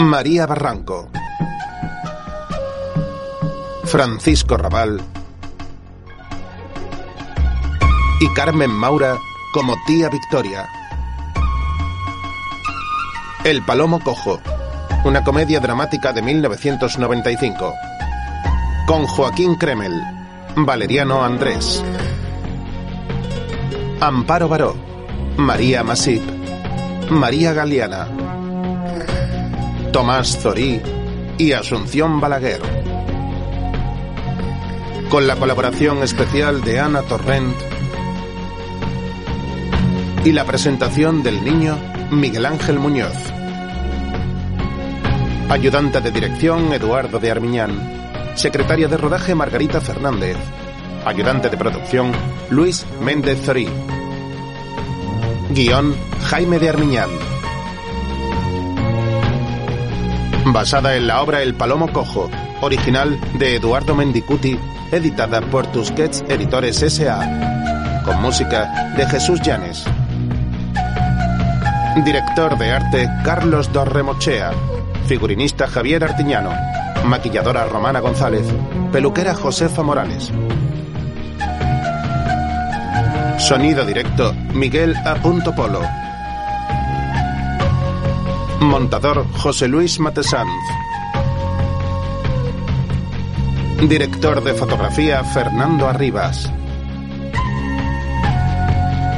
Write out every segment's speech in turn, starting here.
María Barranco. Francisco Raval. Y Carmen Maura como tía Victoria. El Palomo Cojo. Una comedia dramática de 1995. Con Joaquín Kremel. Valeriano Andrés. Amparo Baró. María Masip. María Galeana. Tomás Zorí y Asunción Balaguer. Con la colaboración especial de Ana Torrent y la presentación del niño Miguel Ángel Muñoz. Ayudante de dirección Eduardo de Armiñán. Secretaria de rodaje Margarita Fernández. Ayudante de producción Luis Méndez Zorí. Guión Jaime de Armiñán. Basada en la obra El Palomo Cojo, original de Eduardo Mendicuti, editada por Tusquets Editores S.A. Con música de Jesús Llanes. Director de arte Carlos Dorremochea. Figurinista Javier Artiñano. Maquilladora Romana González. Peluquera Josefa Morales. Sonido directo Miguel A. Polo. Montador José Luis Matesanz. Director de fotografía Fernando Arribas.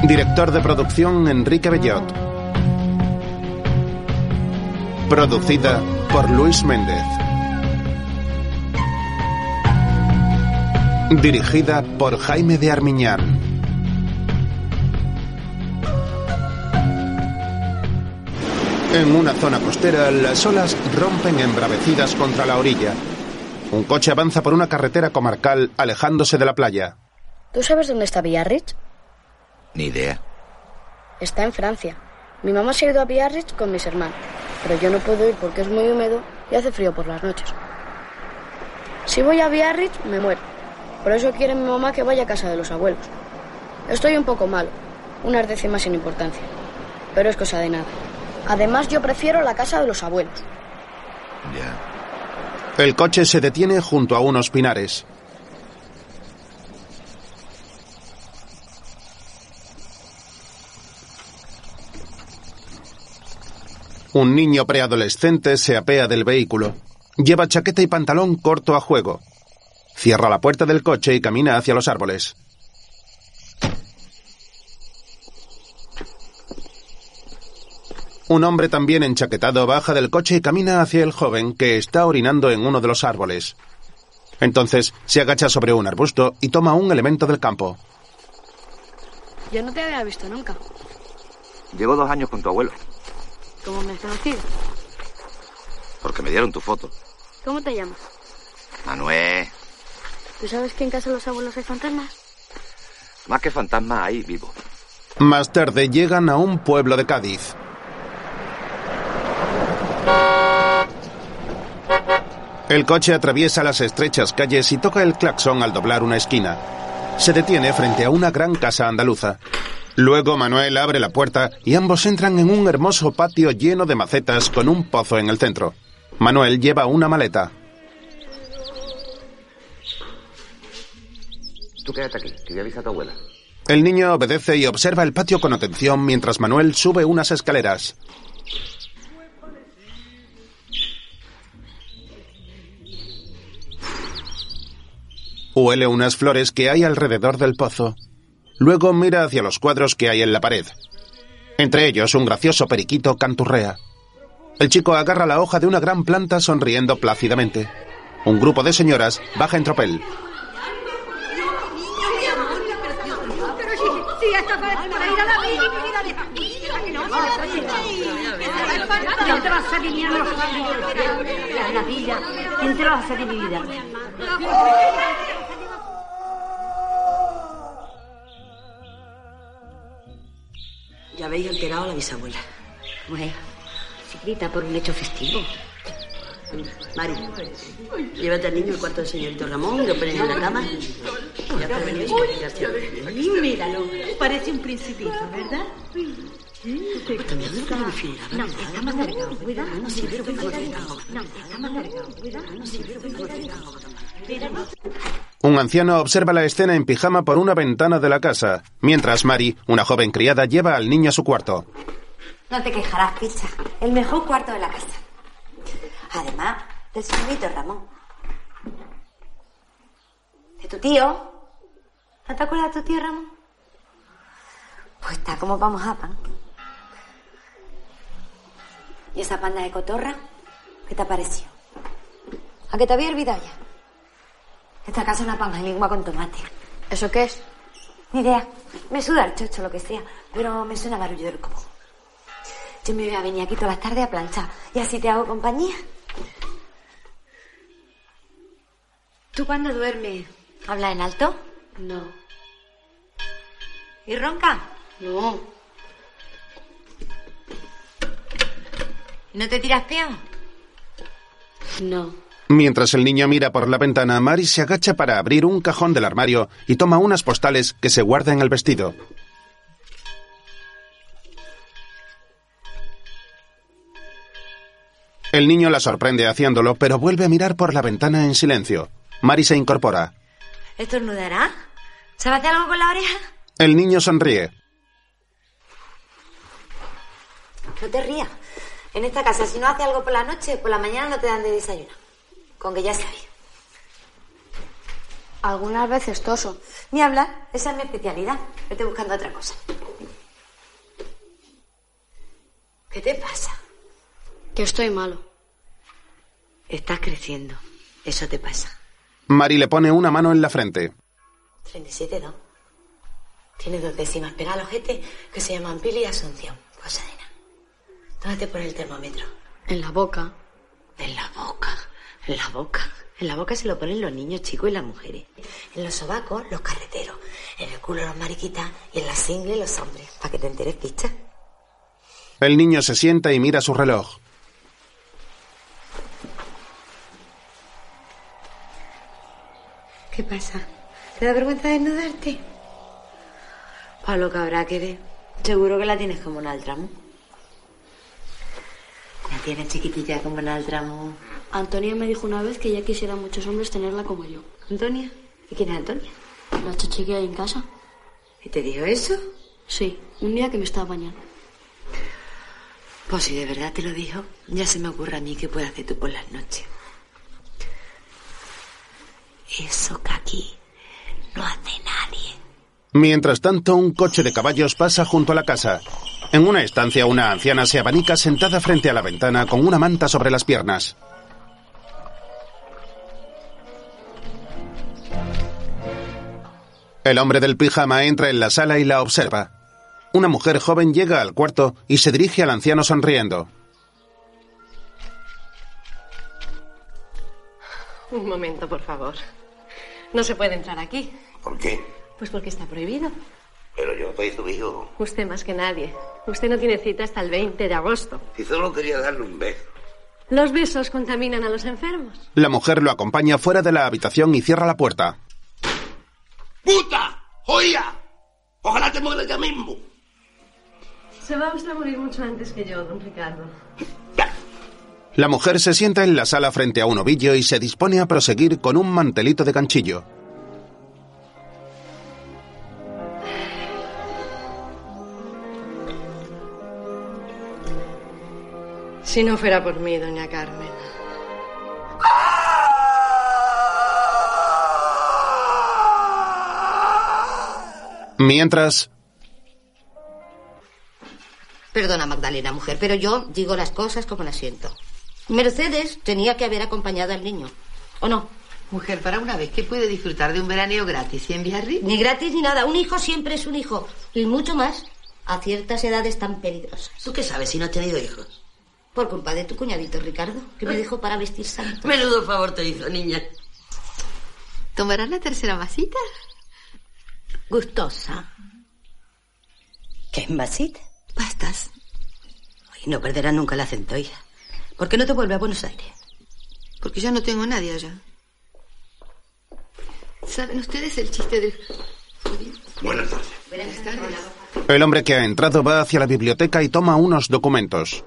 Director de producción Enrique Bellot. Producida por Luis Méndez. Dirigida por Jaime de Armiñán. En una zona costera, las olas rompen embravecidas contra la orilla. Un coche avanza por una carretera comarcal alejándose de la playa. ¿Tú sabes dónde está Biarritz? Ni idea. Está en Francia. Mi mamá se ha ido a Biarritz con mis hermanos, pero yo no puedo ir porque es muy húmedo y hace frío por las noches. Si voy a Biarritz, me muero. Por eso quiere mi mamá que vaya a casa de los abuelos. Estoy un poco malo, unas décimas sin importancia, pero es cosa de nada. Además, yo prefiero la casa de los abuelos. Ya. El coche se detiene junto a unos pinares. Un niño preadolescente se apea del vehículo. Lleva chaqueta y pantalón corto a juego. Cierra la puerta del coche y camina hacia los árboles. Un hombre también enchaquetado baja del coche y camina hacia el joven que está orinando en uno de los árboles. Entonces se agacha sobre un arbusto y toma un elemento del campo. Yo no te había visto nunca. Llevo dos años con tu abuelo, ¿Cómo me has conocido? porque me dieron tu foto. ¿Cómo te llamas? Manuel, ¿Tú sabes que en casa de los abuelos hay fantasmas? más que fantasma ahí vivo. Más tarde llegan a un pueblo de Cádiz. El coche atraviesa las estrechas calles y toca el claxon al doblar una esquina. Se detiene frente a una gran casa andaluza. Luego Manuel abre la puerta y ambos entran en un hermoso patio lleno de macetas con un pozo en el centro. Manuel lleva una maleta. Tú quédate aquí, que voy a avisar a tu abuela. El niño obedece y observa el patio con atención mientras Manuel sube unas escaleras. Huele unas flores que hay alrededor del pozo. Luego mira hacia los cuadros que hay en la pared. Entre ellos un gracioso periquito canturrea. El chico agarra la hoja de una gran planta sonriendo plácidamente. Un grupo de señoras baja en tropel. Ya habéis alterado a la bisabuela. Bueno, si grita por un hecho festivo. Mari, llévate al niño al cuarto del señorito Ramón, lo pones en la cama. Ya para quitarte. Míralo, parece un principito, ¿verdad? Un anciano observa la escena en pijama por una ventana de la casa, mientras Mari, una joven criada, lleva al niño a su cuarto. No te quejarás, picha. El mejor cuarto de la casa. Además, del señorito Ramón. ¿De tu tío? ¿No te acuerdas de tu tío Ramón? Pues está como vamos a pan. ¿Y esa panda de cotorra? ¿Qué te ha parecido? ¿A qué te había olvidado ya? Esta casa es una lengua con tomate. ¿Eso qué es? Ni idea. Me suda el chocho, lo que sea. Pero me suena barullo del coco. Yo me voy a venir aquí todas las tardes a planchar. Y así te hago compañía. ¿Tú cuando duermes hablas en alto? No. ¿Y ronca? No. No te tiras peón? No. Mientras el niño mira por la ventana, Mari se agacha para abrir un cajón del armario y toma unas postales que se guarda en el vestido. El niño la sorprende haciéndolo, pero vuelve a mirar por la ventana en silencio. Mari se incorpora. ¿Estornudará? ¿Sabe hacer algo con la oreja? El niño sonríe. No te rías. En esta casa, si no hace algo por la noche, por la mañana no te dan de desayuno. Con que ya sabía. Algunas veces toso. Ni hablar, esa es mi especialidad. Estoy buscando otra cosa. ¿Qué te pasa? Que estoy malo. Estás creciendo. Eso te pasa. Mari le pone una mano en la frente. 37, ¿no? Tiene dos décimas pegadas al ojete que se llaman Pili y Asunción. Cosa de nada. ¿Dónde te pone el termómetro? En la boca. En la boca. En la boca. En la boca se lo ponen los niños chicos y las mujeres. En los sobacos, los carreteros. En el culo, los mariquitas. Y en la single, los hombres. Para que te enteres, picha. El niño se sienta y mira su reloj. ¿Qué pasa? ¿Te da vergüenza desnudarte? Pablo Cabra, que eres. Seguro que la tienes como un altramo. La tienes chiquitilla como un altramo. Antonia me dijo una vez que ya quisiera muchos hombres tenerla como yo. ¿Antonia? ¿Y quién es Antonia? La chichi que hay en casa. ¿Y te dijo eso? Sí, un día que me estaba bañando. Pues si de verdad te lo dijo, ya se me ocurre a mí qué puedes hacer tú por las noches. Eso que aquí no hace nadie. Mientras tanto, un coche de caballos pasa junto a la casa. En una estancia, una anciana se abanica sentada frente a la ventana con una manta sobre las piernas. El hombre del pijama entra en la sala y la observa. Una mujer joven llega al cuarto y se dirige al anciano sonriendo. Un momento, por favor. No se puede entrar aquí. ¿Por qué? Pues porque está prohibido. Pero yo soy tu hijo. Usted más que nadie. Usted no tiene cita hasta el 20 de agosto. Si solo quería darle un beso. Los besos contaminan a los enfermos. La mujer lo acompaña fuera de la habitación y cierra la puerta. ¡Puta! ¡Joya! Ojalá te mueras ya mismo. Se va usted a morir mucho antes que yo, don Ricardo. La mujer se sienta en la sala frente a un ovillo y se dispone a proseguir con un mantelito de canchillo. Si no fuera por mí, doña Carmen. Mientras, Perdona, Magdalena, mujer, pero yo digo las cosas como las siento. Mercedes tenía que haber acompañado al niño. ¿O no? Mujer, para una vez que puede disfrutar de un veraneo gratis en Biarritz. Ni gratis ni nada. Un hijo siempre es un hijo. Y mucho más a ciertas edades tan peligrosas. ¿Tú qué sabes si no has tenido hijos? Por culpa de tu cuñadito Ricardo, que me dejó para vestir santo. Menudo favor te hizo, niña. ¿Tomarás la tercera masita? Gustosa. ¿Qué es masita? Pastas. Y no perderás nunca la centolla. ¿Por qué no te vuelves a Buenos Aires? Porque ya no tengo nadie allá. ¿Saben ustedes el chiste del... Buenas tardes. Buenas tardes. El hombre que ha entrado va hacia la biblioteca y toma unos documentos.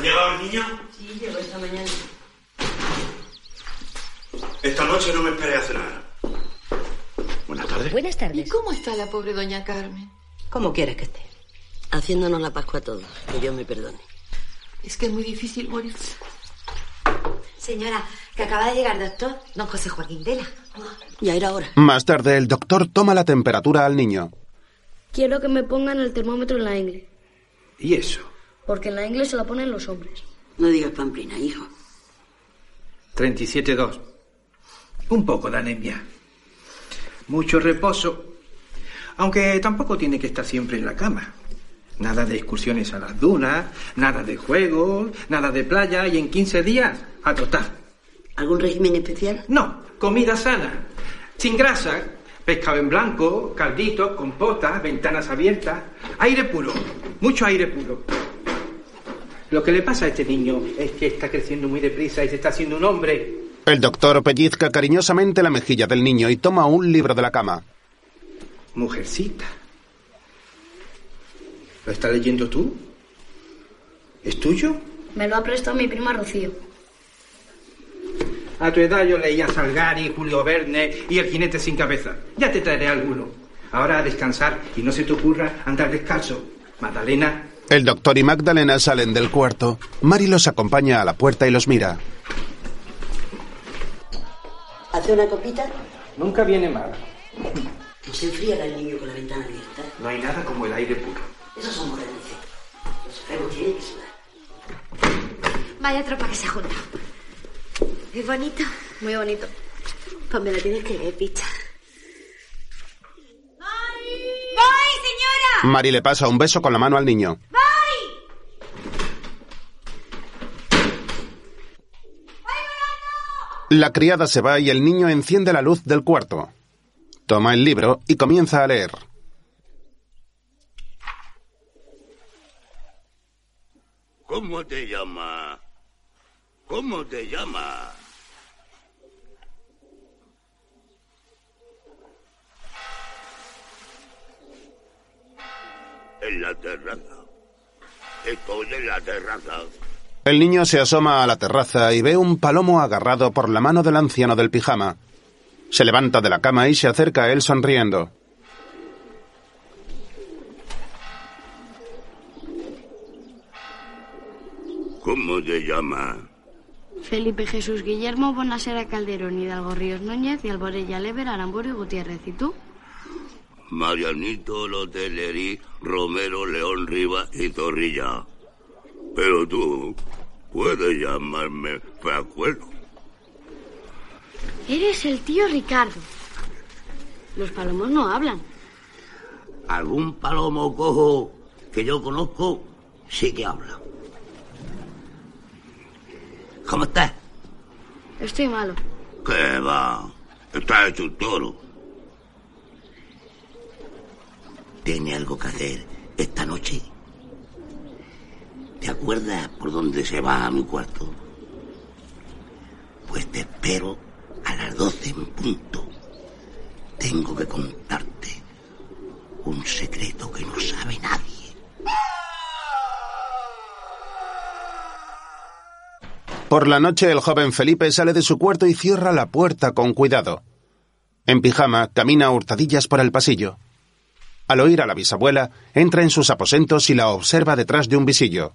¿Ha llegado el niño? Sí, llegó esta mañana. Esta noche no me esperé a cenar. Buenas tardes. Buenas tardes. ¿Y cómo está la pobre doña Carmen? ¿Cómo quieres que esté? Haciéndonos la Pascua a todos. Que Dios me perdone. Es que es muy difícil morir. Señora, que acaba de llegar doctor, don José Joaquín Vela. Ya era hora. Más tarde, el doctor toma la temperatura al niño. Quiero que me pongan el termómetro en la ingle, ¿Y eso? Porque en la ingle se la ponen los hombres. No digas pamplina, hijo. 37,2. Un poco de anemia. Mucho reposo. Aunque tampoco tiene que estar siempre en la cama. Nada de excursiones a las dunas, nada de juegos, nada de playa y en 15 días a trotar. ¿Algún régimen especial? No, comida sana, sin grasa, pescado en blanco, calditos, compotas, ventanas abiertas, aire puro, mucho aire puro. Lo que le pasa a este niño es que está creciendo muy deprisa y se está haciendo un hombre. El doctor pellizca cariñosamente la mejilla del niño y toma un libro de la cama. Mujercita. ¿Lo estás leyendo tú? ¿Es tuyo? Me lo ha prestado mi prima Rocío. A tu edad yo leía Salgari, Julio Verne y El jinete sin cabeza. Ya te traeré alguno. Ahora a descansar y no se te ocurra andar descalzo. Magdalena, El doctor y Magdalena salen del cuarto. Mari los acompaña a la puerta y los mira. ¿Hace una copita? nunca viene mal. No se enfriará el niño con la ventana abierta. No hay nada como el aire puro. Esos son morenices. Los enfermos tienen que sudar. Vaya tropa que se ha juntado. Es bonito. Muy bonito. Pues me lo tienes que leer, picha. ¡Voy, señora! Mari le pasa un beso con la mano al niño. La criada se va y el niño enciende la luz del cuarto. Toma el libro y comienza a leer. ¿Cómo te llamas? ¿Cómo te llamas? En la terraza. Estoy en la terraza. El niño se asoma a la terraza y ve un palomo agarrado por la mano del anciano del pijama. Se levanta de la cama y se acerca a él sonriendo. ¿Cómo te llamas? Felipe Jesús Guillermo Bonasera Calderón, Hidalgo Ríos Núñez y Alborella Lever, Aramburu y Gutiérrez. ¿Y tú? Marianito Loteleri, Romero León Rivas y Torrilla. Pero tú puedes llamarme Fracuelo. Eres el tío Ricardo. Los palomos no hablan. Algún palomo cojo que yo conozco sí que habla. ¿Cómo estás? Estoy malo. ¿Qué va? Estás hecho un toro. ¿Tiene algo que hacer esta noche? ¿Te acuerdas por dónde se va a mi cuarto? Pues te espero a las doce en punto. Tengo que contarte un secreto que no sabe nadie. Por la noche el joven Felipe sale de su cuarto y cierra la puerta con cuidado. En pijama camina a hurtadillas por el pasillo. Al oír a la bisabuela, entra en sus aposentos y la observa detrás de un visillo.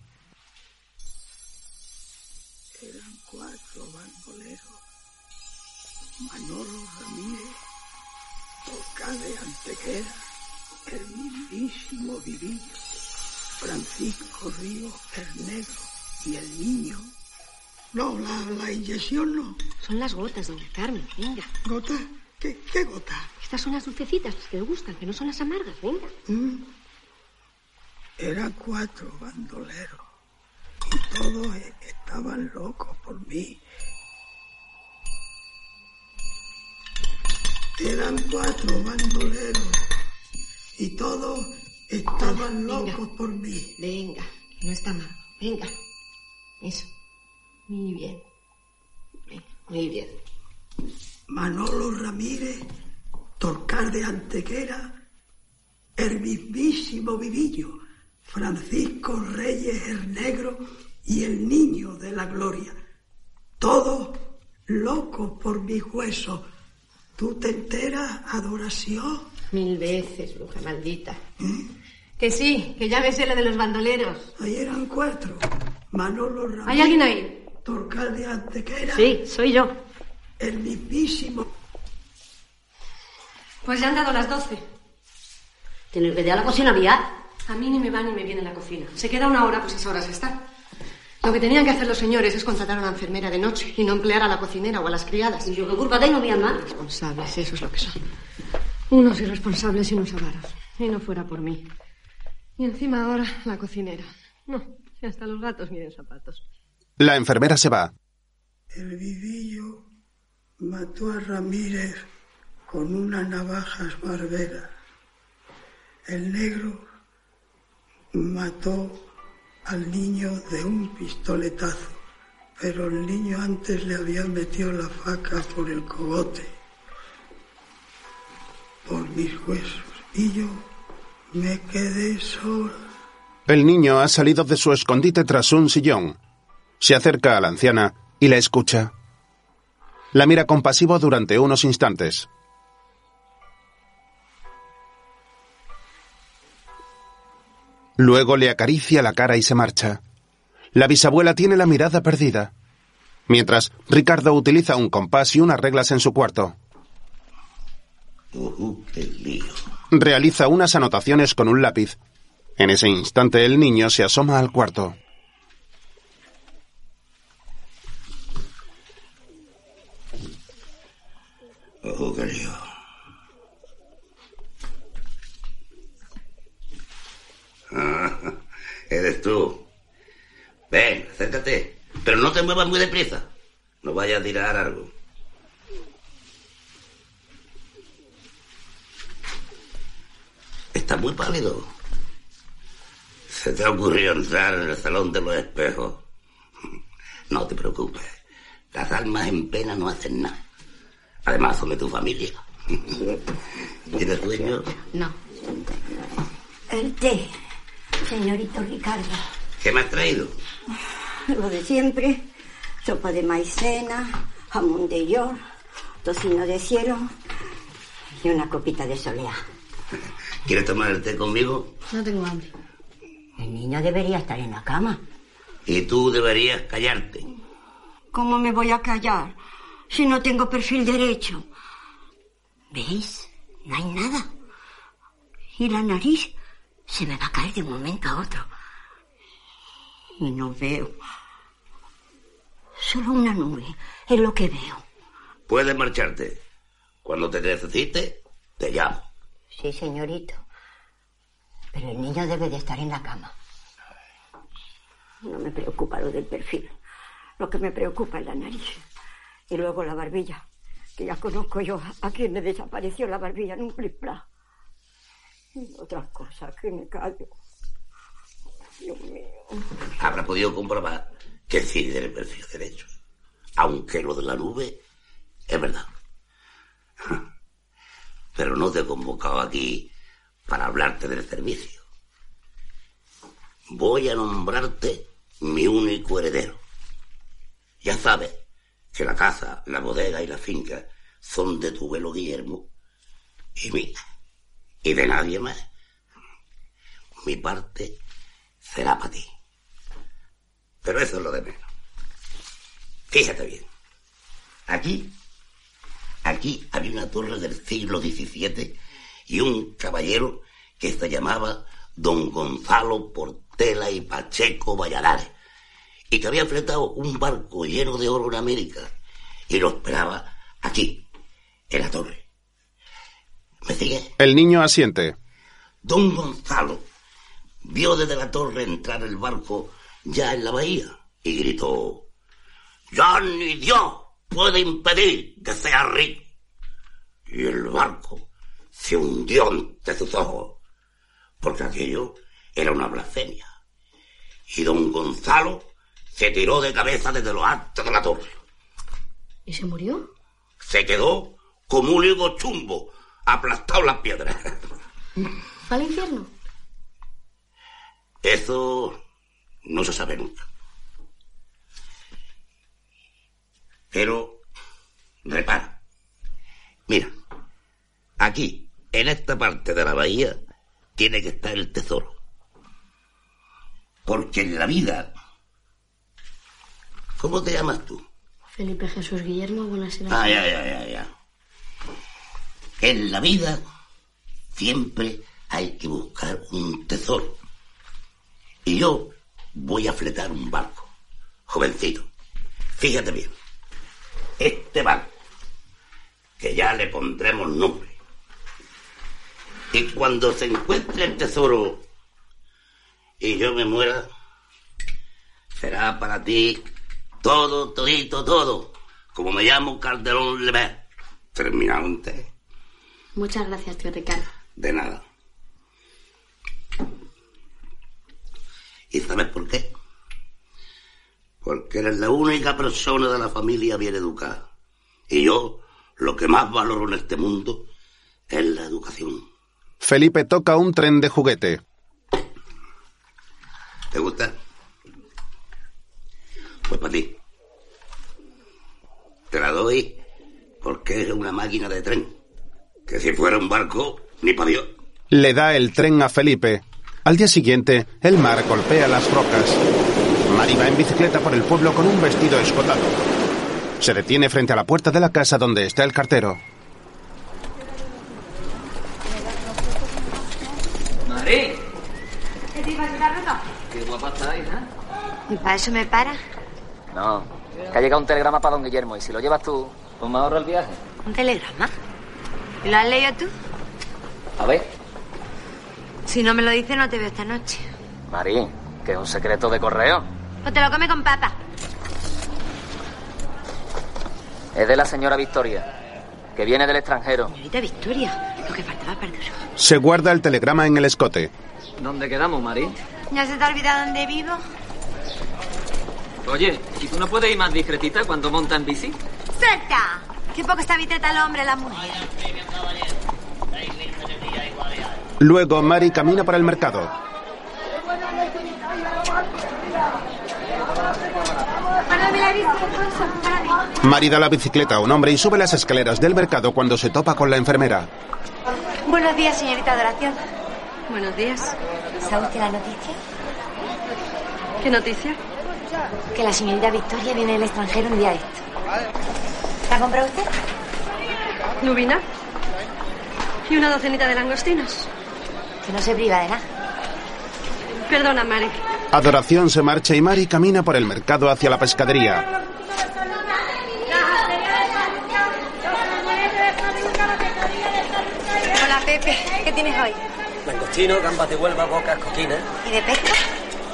Francisco Río Hernero y el niño. No, la, la inyección no. Son las gotas, doña Carmen. Venga. ¿Gota? ¿Qué, qué gota? Estas son las dulcecitas, las que le gustan, que no son las amargas. Venga. Mm. Eran cuatro bandoleros y todos e- estaban locos por mí. Eran cuatro bandoleros y todos estaban locos por mí. Venga, no está mal. Venga. Eso. Muy bien. Venga, muy bien. Manolo Ramírez, Torcar de Antequera el mismísimo Vivillo, Francisco Reyes el Negro y el Niño de la Gloria. Todos locos por mis huesos. ¿Tú te enteras, adoración? Mil veces, bruja maldita. Que sí, que ya me sé lo de los bandoleros. Ahí eran cuatro. Manolo Ramírez. ¿Hay alguien ahí? Torcal de Antequera. Sí, soy yo. El mismísimo. Pues ya han dado las doce. ¿Tienes que ir a la cocina aviar? A mí ni me va ni me viene la cocina. Se queda una hora, pues esa hora se está. Lo que tenían que hacer los señores es contratar a una enfermera de noche y no emplear a la cocinera o a las criadas. ¿Y yo qué culpa tengo, mi alma? Responsables, eso es lo que son. Unos irresponsables y unos avaros. Y no fuera por mí. Y encima ahora la cocinera. No, si hasta los gatos miden zapatos. La enfermera se va. El vivillo mató a Ramírez con una navaja barbera. El negro mató al niño de un pistoletazo, pero el niño antes le había metido la faca por el cogote, por mis huesos, y yo me quedé sola. El niño ha salido de su escondite tras un sillón. Se acerca a la anciana y la escucha. La mira compasivo durante unos instantes. Luego le acaricia la cara y se marcha. La bisabuela tiene la mirada perdida. Mientras, Ricardo utiliza un compás y unas reglas en su cuarto. Qué lío. Realiza unas anotaciones con un lápiz. En ese instante el niño se asoma al cuarto. Oh, qué lío. Eres tú. Ven, acércate. Pero no te muevas muy deprisa. No vayas a tirar algo. Estás muy pálido. Se te ha ocurrido entrar en el salón de los espejos. No te preocupes. Las almas en pena no hacen nada. Además, son de tu familia. ¿Tienes sueño? No. El té, señorito Ricardo. ¿Qué me has traído? Lo de siempre. Sopa de maicena, jamón de york, tocino de cielo y una copita de solea. ¿Quieres tomar el té conmigo? No tengo hambre. El niño debería estar en la cama. Y tú deberías callarte. ¿Cómo me voy a callar si no tengo perfil derecho? ¿Veis? No hay nada. Y la nariz se me va a caer de un momento a otro. Y no veo. Solo una nube es lo que veo. Puedes marcharte. Cuando te necesite, te llamo. Sí, señorito. Pero el niño debe de estar en la cama. No me preocupa lo del perfil. Lo que me preocupa es la nariz. Y luego la barbilla. Que ya conozco yo a quien le desapareció la barbilla en un pliplá. Y otras cosas que me callo. Dios mío. Habrá podido comprobar que sí tiene perfil derecho. Aunque lo de la nube es verdad. Pero no te he convocado aquí para hablarte del servicio. Voy a nombrarte mi único heredero. Ya sabes que la casa, la bodega y la finca son de tu abuelo Guillermo y mía. Y de nadie más. Mi parte será para ti. Pero eso es lo de menos. Fíjate bien. Aquí, aquí había una torre del siglo XVII y un caballero que se llamaba Don Gonzalo Portela y Pacheco Valladares y que había fletado un barco lleno de oro en América y lo esperaba aquí, en la torre. ¿Me sigue? El niño asiente. Don Gonzalo vio desde la torre entrar el barco ya en la bahía y gritó, ya ni Dios puede impedir que sea rico. Y el barco se hundió ante sus ojos, porque aquello era una blasfemia. Y don Gonzalo se tiró de cabeza desde lo alto de la torre. ¿Y se murió? Se quedó como un higo chumbo, aplastado en las piedras. ¿Fue al infierno? Eso no se sabe nunca. Pero, repara. Mira, aquí, en esta parte de la bahía, tiene que estar el tesoro. Porque en la vida... ¿Cómo te llamas tú? Felipe Jesús Guillermo, buenas Ah, ya, ya, ya, ya. En la vida siempre hay que buscar un tesoro. Y yo voy a fletar un barco. Jovencito, fíjate bien. Este barco, que ya le pondremos nombre. Y cuando se encuentre el tesoro y yo me muera, será para ti todo, todito, todo. Como me llamo Calderón Lever. Terminado T. Muchas gracias, tío Ricardo. De nada. ¿Y sabes por qué? Porque eres la única persona de la familia bien educada. Y yo, lo que más valoro en este mundo es la educación. Felipe toca un tren de juguete. ¿Te gusta? Pues para ti. Te la doy porque es una máquina de tren. Que si fuera un barco, ni para Dios. Le da el tren a Felipe. Al día siguiente, el mar golpea las rocas. Mari va en bicicleta por el pueblo con un vestido escotado. Se detiene frente a la puerta de la casa donde está el cartero. Mari, ¿Qué te ibas a dar ropa? qué guapa está, hija. ¿Y para eso me para? No, que ha llegado un telegrama para don Guillermo y si lo llevas tú, pues me ahorro el viaje. ¿Un telegrama? ¿Y lo has leído tú? A ver, Si no me lo dices, no te veo esta noche. Mari, que es un secreto de correo. Pues te lo come con papa. Es de la señora Victoria, que viene del extranjero. Señorita Victoria, lo que faltaba para duro. Se guarda el telegrama en el escote. ¿Dónde quedamos, Mari? ¿Ya se te ha olvidado dónde vivo? Oye, ¿y tú no puedes ir más discretita cuando monta en bici? ¡Suelta! Qué poco está vitreta el hombre, la mujer. Luego Mari camina por el mercado. Párame la bici, Alfonso, párame. Mari da la bicicleta a un hombre y sube las escaleras del mercado cuando se topa con la enfermera. Buenos días, señorita Adoración. Buenos días. ¿Sabe usted la noticia? ¿Qué noticia? Que la señorita Victoria viene del extranjero un día de esto. ¿La compró usted? ¿Lubina? ¿Y una docenita de langostinos? Que no se priva de nada. Perdona, Mari. Adoración se marcha y Mari camina por el mercado hacia la pescadería. Hola, Pepe. ¿Qué tienes hoy? Langostino, gambas de Huelva, bocas, coquines, ¿Y de pesca?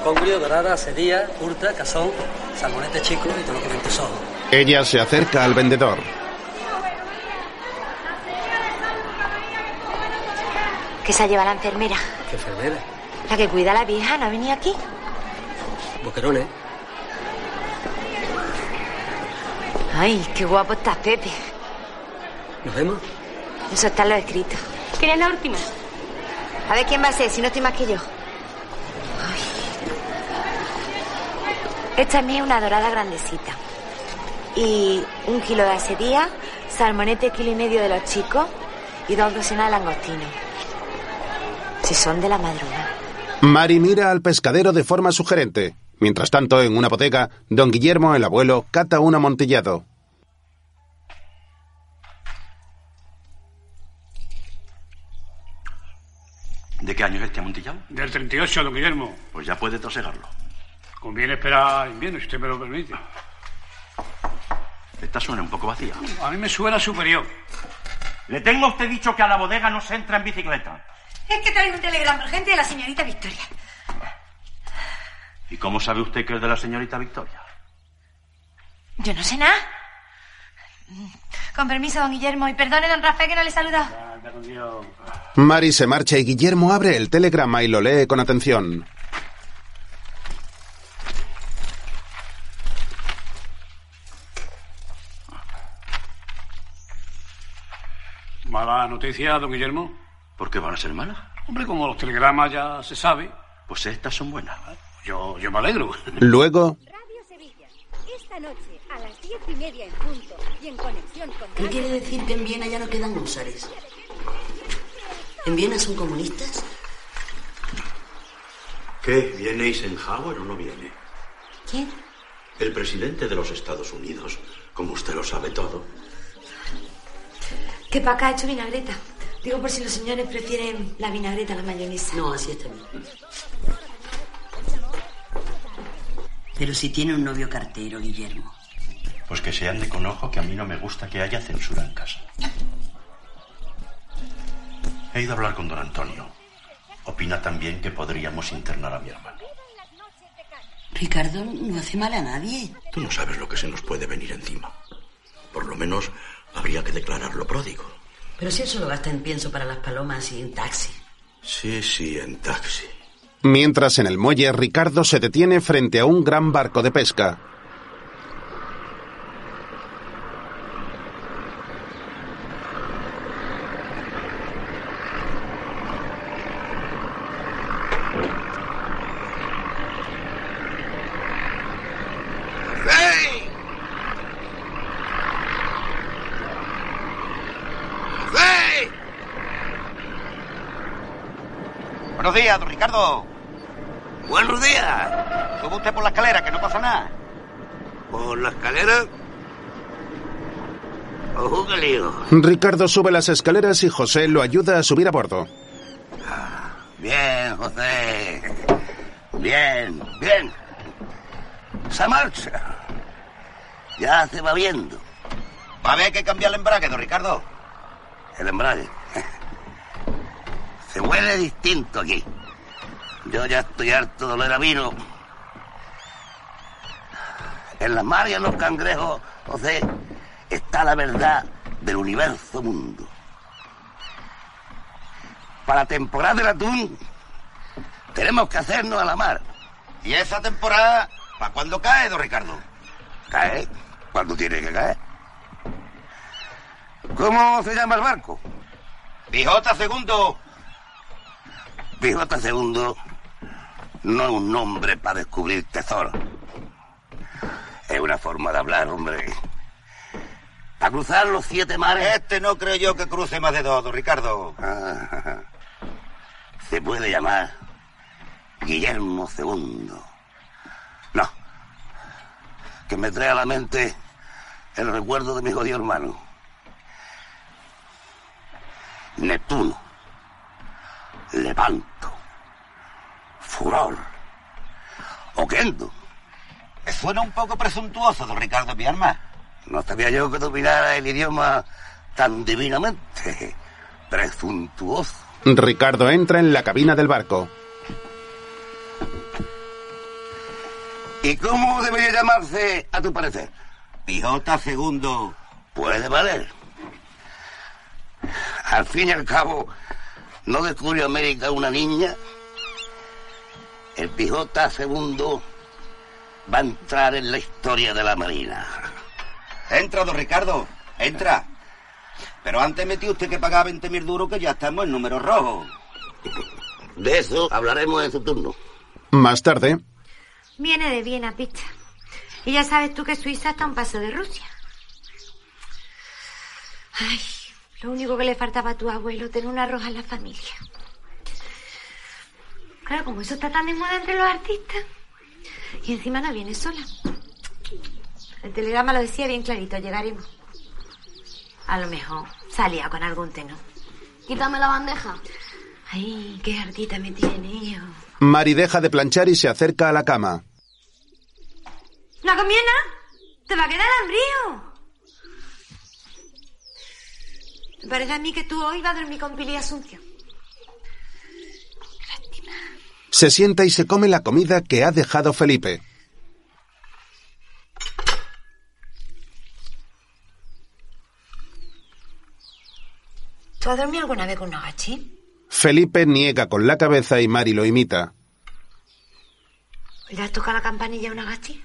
congrio, dorada, sedilla, ultra, cazón, salmonete chico y todo lo que ven tesoro. Ella se acerca al vendedor. Que se lleva la enfermera. ¿Qué enfermera? La que cuida a la vieja, ¿no ha venido aquí? Boquerones. Ay, qué guapo estás, Pepe. ¿Nos vemos? Eso está en lo escrito. ¿Quieres la última? A ver quién va a ser, si no estoy más que yo. Ay. Esta es mía una dorada grandecita. Y un kilo de asedía, salmonete kilo y medio de los chicos y dos docenas de langostinos. Si son de la madrugada. Mari mira al pescadero de forma sugerente. Mientras tanto, en una bodega, don Guillermo, el abuelo, cata un amontillado. ¿De qué año es este amontillado? Del 38, don Guillermo. Pues ya puede trosegarlo. Conviene esperar invierno, si usted me lo permite. Esta suena un poco vacía. A mí me suena superior. Le tengo a usted dicho que a la bodega no se entra en bicicleta. Es que traigo un telegrama urgente de la señorita Victoria. ¿Y cómo sabe usted que es de la señorita Victoria? Yo no sé nada. Con permiso, don Guillermo, y perdone, don Rafael, que no le he saludado. Mari se marcha y Guillermo abre el telegrama y lo lee con atención. Mala noticia, don Guillermo. ¿Por qué van a ser malas? Hombre, como los telegramas ya se sabe, Pues estas son buenas. yo, yo me alegro. Luego, Radio Sevilla. Esta noche a las diez y media en punto y en conexión con ¿Qué quiere decir que en Viena ya no quedan húsares? ¿En Viena son comunistas? ¿Qué? ¿Viene Eisenhower o no viene? ¿Quién? El presidente de los Estados Unidos. Como usted lo sabe todo. Que para acá ha hecho vinagreta. Digo por si los señores prefieren la vinagreta a la mayonesa. No, así está bien. Pero si tiene un novio cartero, Guillermo. Pues que se ande con ojo que a mí no me gusta que haya censura en casa. He ido a hablar con don Antonio. Opina también que podríamos internar a mi hermano. Ricardo no hace mal a nadie. Tú no sabes lo que se nos puede venir encima. Por lo menos habría que declararlo pródigo. Pero si él solo gasta en pienso para las palomas y en taxi. Sí, sí, en taxi. mientras en el muelle Ricardo se detiene frente a un gran barco de pesca. Buenos días, don Ricardo. Buenos días. Sube usted por la escalera, que no pasa nada. ¿Por la escalera? Ojo, qué lío. Ricardo sube las escaleras y José lo ayuda a subir a bordo. Bien, José. Bien, bien. Se marcha. Ya se va viendo. Va a haber que cambiar el embrague, don Ricardo. El embrague. Se huele distinto aquí. Yo ya estoy harto de oler a vino. En las mares y en los cangrejos, José, está la verdad del universo mundo. Para la temporada del atún, tenemos que hacernos a la mar. ¿Y esa temporada, para cuándo cae, don Ricardo? ¿Cae? Cuando tiene que caer. ¿Cómo se llama el barco? Pijota segundo. Pijota segundo no es un nombre para descubrir tesoros. Es una forma de hablar, hombre. Para cruzar los siete mares. Este no creo yo que cruce más de dos, don Ricardo. Ah, se puede llamar Guillermo II. No. Que me trae a la mente el recuerdo de mi jodido hermano. Neptuno. Lepanto. Furor. Oquendo. Suena un poco presuntuoso, don Ricardo, mi arma. No sabía yo que dominara el idioma tan divinamente. Presuntuoso. Ricardo entra en la cabina del barco. ¿Y cómo debería llamarse, a tu parecer? Pijota segundo. Puede valer. Al fin y al cabo, ¿no descubrió América una niña? El Pijota segundo va a entrar en la historia de la Marina. Entra, don Ricardo. Entra. Pero antes metió usted que pagar 20.000 duros que ya estamos en número rojo. De eso hablaremos en su turno. Más tarde, Viene de Viena, picha. Y ya sabes tú que Suiza está a un paso de Rusia. Ay, lo único que le faltaba a tu abuelo, tener una roja en la familia. Claro, como eso está tan de moda entre los artistas. Y encima no viene sola. El telegrama lo decía bien clarito, llegaremos. A lo mejor salía con algún tenor. Quítame la bandeja. Ay, qué hartita me tiene, hijo. Mari deja de planchar y se acerca a la cama. ¿No comí nada? ¿Te va a quedar hambrío? Me parece a mí que tú hoy vas a dormir con Pili Asunción. Se sienta y se come la comida que ha dejado Felipe. ¿Tú has dormido alguna vez con un agachín? Felipe niega con la cabeza y Mari lo imita. ¿Le has tocado la campanilla a un agachín?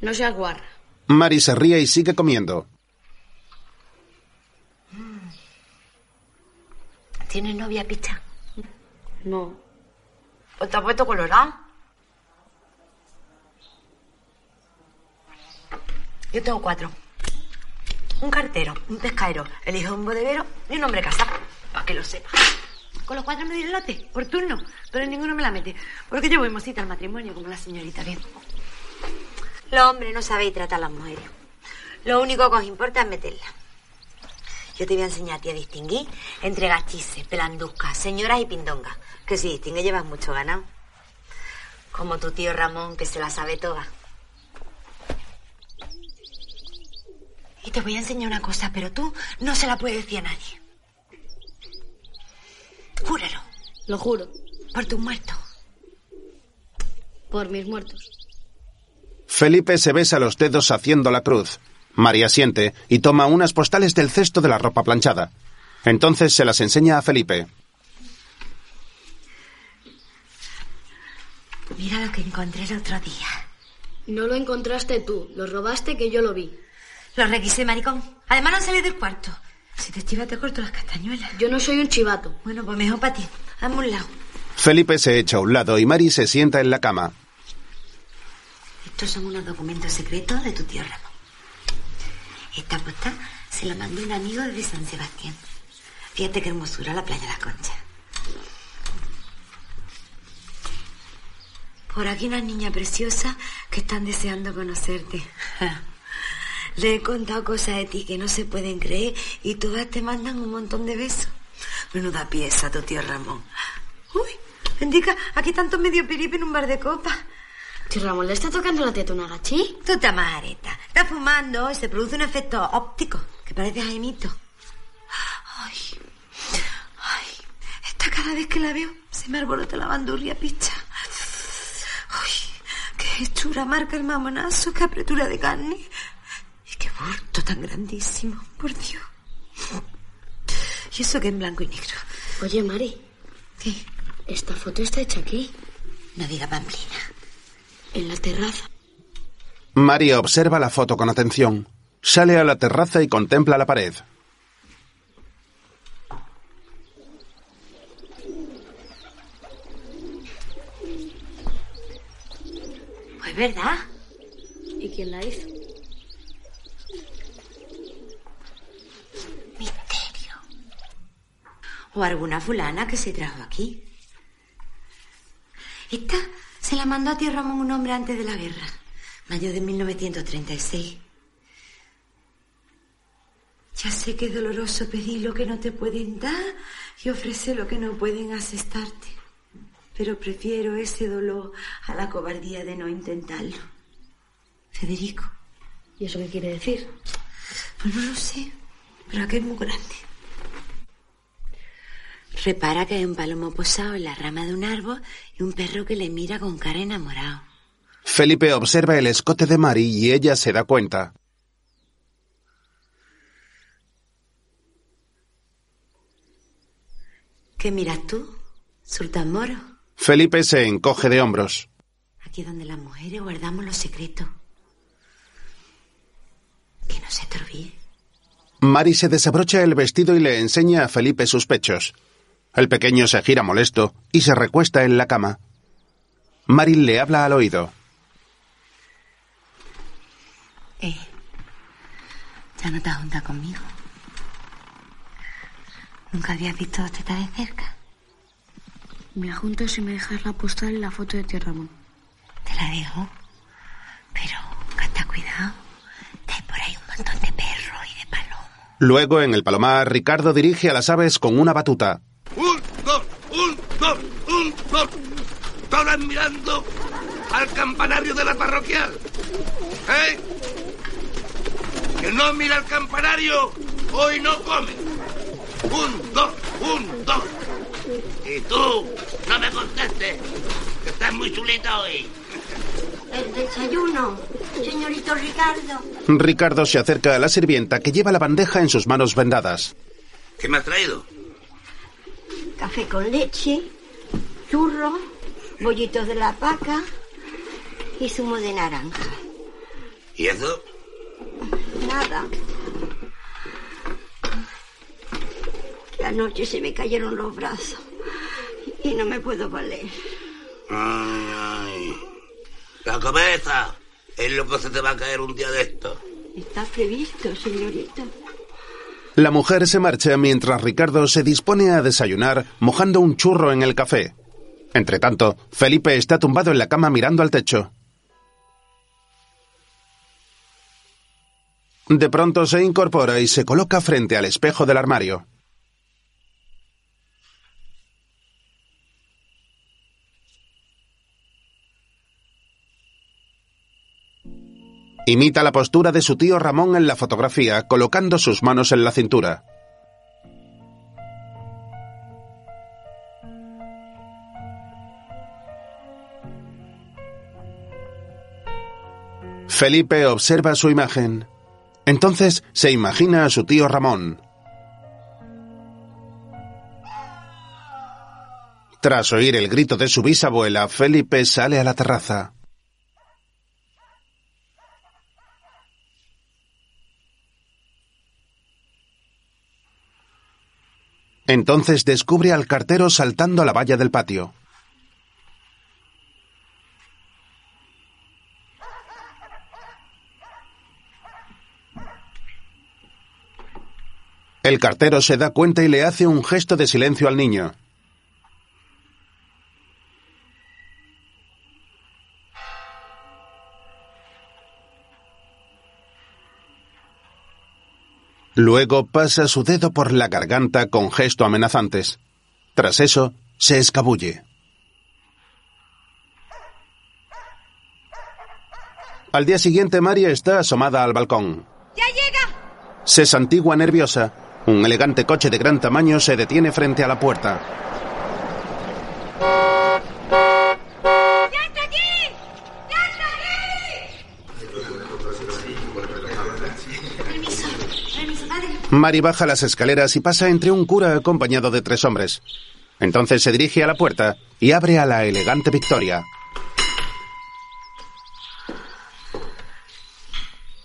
No seas guarra. Mari se ríe y sigue comiendo. ¿Tienes novia, picha? No. ¿O te has puesto colorado? Yo tengo cuatro. Un cartero, un pescadero, el hijo de un bodeguero y un hombre casado. Para que lo sepa. Con los cuatro me diré el lote, por turno. Pero ninguno me la mete. Porque yo voy mosita al matrimonio, como la señorita bien. Los hombres no sabéis tratar a las mujeres. Lo único que os importa es meterla. Yo te voy a enseñar a ti a distinguir entre gachices, pelanduscas, señoras y pindongas. Que si distingue llevas mucho ganado. Como tu tío Ramón, que se la sabe toda. Y te voy a enseñar una cosa, pero tú no se la puedes decir a nadie. Júralo. Lo juro. Por tus muertos. Por mis muertos. Felipe se besa los dedos haciendo la cruz. María siente y toma unas postales del cesto de la ropa planchada. Entonces se las enseña a Felipe. Mira lo que encontré el otro día. No lo encontraste tú, lo robaste que yo lo vi. Lo requisé, maricón. Además no salí del cuarto. Si te chivas te corto las castañuelas. Yo no soy un chivato. Bueno, pues mejor para ti. Hazme un lado. Felipe se echa a un lado y Mari se sienta en la cama. Estos son unos documentos secretos de tu tío Ramón. Esta postal se la mandó un amigo de San Sebastián. Fíjate qué hermosura la playa de la Concha. Por aquí una niña preciosa que están deseando conocerte. Le he contado cosas de ti que no se pueden creer y todas te mandan un montón de besos. Menuda pieza, tu tío Ramón. Uy, bendica, aquí tanto medio piripe en un bar de copas. Tío Ramón, ¿le está tocando la teta una gachí? Tú te amareta. Está fumando y se produce un efecto óptico que parece Jaimito. Ay, ay, esta cada vez que la veo se me alborota la bandurria picha. Ay, qué hechura marca el mamonazo, qué apretura de carne. Y qué burto tan grandísimo, por Dios. Y eso que en blanco y negro. Oye, Mari. ¿Qué? Esta foto está hecha aquí, No diga pamplina. En la terraza. Mari observa la foto con atención. Sale a la terraza y contempla la pared. Pues verdad. ¿Y quién la hizo? Misterio. O alguna fulana que se trajo aquí. Esta se la mandó a tío Ramón un hombre antes de la guerra, mayo de 1936. Ya sé que es doloroso pedir lo que no te pueden dar y ofrecer lo que no pueden asestarte. Pero prefiero ese dolor a la cobardía de no intentarlo. Federico. ¿Y eso qué quiere decir? Pues no lo sé, pero aquí es muy grande. Repara que hay un palomo posado en la rama de un árbol y un perro que le mira con cara enamorado. Felipe observa el escote de Mari y ella se da cuenta. ¿Qué miras tú, Sultán Moro? Felipe se encoge de hombros. Aquí donde las mujeres guardamos los secretos. Que no se te. Mari se desabrocha el vestido y le enseña a Felipe sus pechos. El pequeño se gira molesto y se recuesta en la cama. Mari le habla al oído. Eh, ya no te has juntado conmigo. Nunca habías visto dos tetas de cerca. Me junto si me dejas la postal y la foto de tío Ramón. Te la dejo. Pero, gasta cuidado. Que hay por ahí un montón de perros y de palomos. Luego, en el palomar, Ricardo dirige a las aves con una batuta. Un, dos, un, dos, un, dos. Todas mirando al campanario de la parroquial. ¿Eh? Que no mira al campanario, hoy no come. Un, dos, un, dos. Y tú, no me contestes, que estás muy chulita hoy. El desayuno, señorito Ricardo. Ricardo se acerca a la sirvienta que lleva la bandeja en sus manos vendadas. ¿Qué me has traído? Café con leche, churros, bollitos de la paca y zumo de naranja. ¿Y eso? Nada. Que anoche se me cayeron los brazos y no me puedo valer. Ay, ay. La cabeza es lo que se te va a caer un día de esto. Está previsto, señorita. La mujer se marcha mientras Ricardo se dispone a desayunar mojando un churro en el café. Entretanto, Felipe está tumbado en la cama mirando al techo. De pronto se incorpora y se coloca frente al espejo del armario. Imita la postura de su tío Ramón en la fotografía, colocando sus manos en la cintura. Felipe observa su imagen. Entonces se imagina a su tío Ramón. Tras oír el grito de su bisabuela, Felipe sale a la terraza. Entonces descubre al cartero saltando la valla del patio. El cartero se da cuenta y le hace un gesto de silencio al niño. Luego pasa su dedo por la garganta con gesto amenazantes. Tras eso, se escabulle. Al día siguiente, María está asomada al balcón. ¡Ya llega! Se santigua nerviosa. Un elegante coche de gran tamaño se detiene frente a la puerta. Permiso, permiso, padre. Mari baja las escaleras y pasa entre un cura acompañado de tres hombres. Entonces se dirige a la puerta y abre a la elegante Victoria.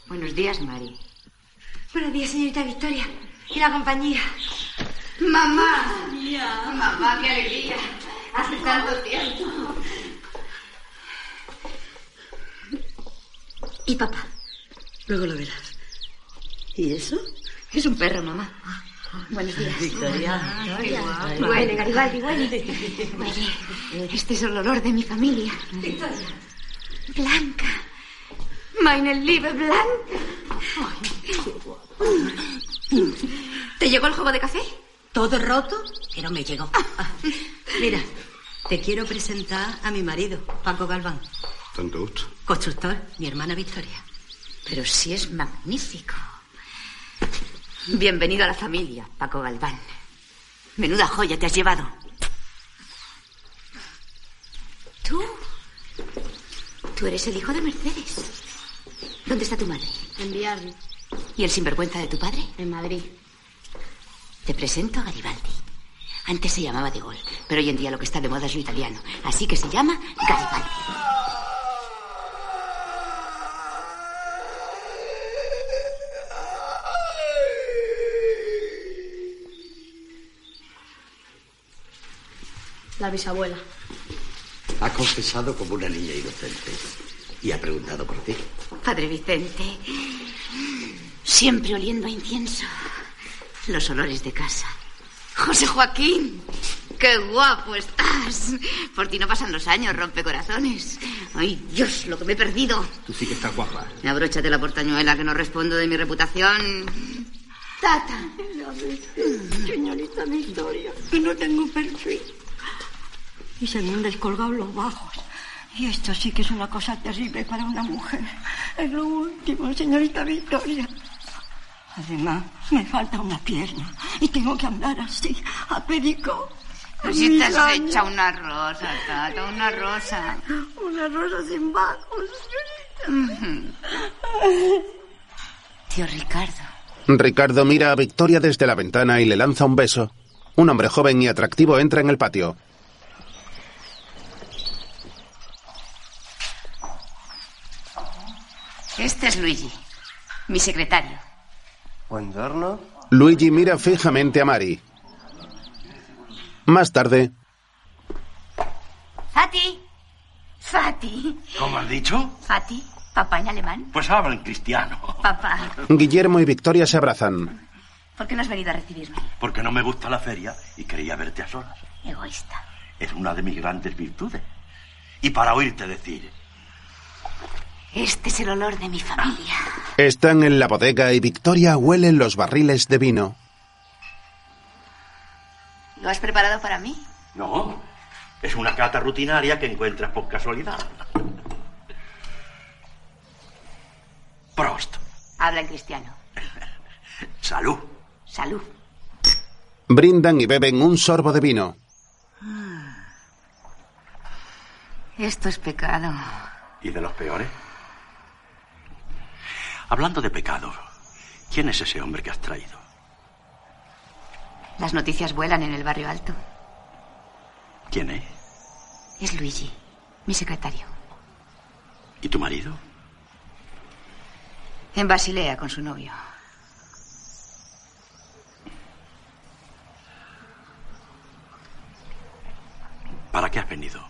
Buenos días, Mari. Buenos días, señorita Victoria. Y la compañía. Mamá. Mamá, qué alegría. Hace tanto tiempo. Y papá. Luego lo verás. ¿Y eso? Es un perro, mamá. Buenos días. Victoria. Qué guapa. Ay, Huele, Garibaldi, huele. Huele. Este es el olor de mi familia. Victoria. Blanca. Meine Liebe Blanca. ¿Te llegó el juego de café? ¿Todo roto? Que no me llegó. Mira, te quiero presentar a mi marido, Paco Galván. Tanto gusto. Constructor, mi hermana Victoria. Pero sí es magnífico. Bienvenido a la familia, Paco Galván. Menuda joya te has llevado. ¿Tú? Tú eres el hijo de Mercedes. ¿Dónde está tu madre? En Biarritz, ¿Y el sinvergüenza de tu padre? en Madrid. Te presento a Garibaldi. Antes se llamaba De Gaulle, pero hoy en día lo que está de moda es lo italiano. Así que se llama Garibaldi. La bisabuela. Ha confesado como una niña inocente. Y ha preguntado por ti. Padre Vicente, siempre oliendo a incienso. Los olores de casa. José Joaquín, qué guapo estás. Por ti no pasan los años, rompe corazones. Ay, Dios, lo que me he perdido. Tú sí que estás guapa. Abróchate la portañuela que no respondo de mi reputación. Tata. Ya ves, señorita Victoria, que no tengo perfil. Y se me han descolgado los bajos. Y esto sí que es una cosa terrible para una mujer. Es lo último, señorita Victoria. Además, me falta una pierna y tengo que andar así, a perico. Pues si te has hecha una rosa, Tata, una rosa. Una rosa sin bajos, señorita. Tío Ricardo. Ricardo mira a Victoria desde la ventana y le lanza un beso. Un hombre joven y atractivo entra en el patio. Este es Luigi, mi secretario. Buongiorno. Luigi mira fijamente a Mari. Más tarde. Fati. Fati. ¿Cómo has dicho? Fati. Papá en alemán. Pues habla en cristiano. Papá. Guillermo y Victoria se abrazan. ¿Por qué no has venido a recibirme? Porque no me gusta la feria y quería verte a solas. Egoísta. Es una de mis grandes virtudes. Y para oírte decir, este es el olor de mi familia. Están en la bodega y Victoria huele los barriles de vino. ¿Lo has preparado para mí? no, es una cata rutinaria que encuentras por casualidad. Prost. Habla en cristiano. Salud. Salud. Brindan y beben un sorbo de vino. Esto es pecado. ¿Y de los peores? Hablando de pecados, ¿quién es ese hombre que has traído? Las noticias vuelan en el barrio alto. ¿Quién es? Es Luigi, mi secretario. ¿Y tu marido? En Basilea con su novio. ¿Para qué has venido?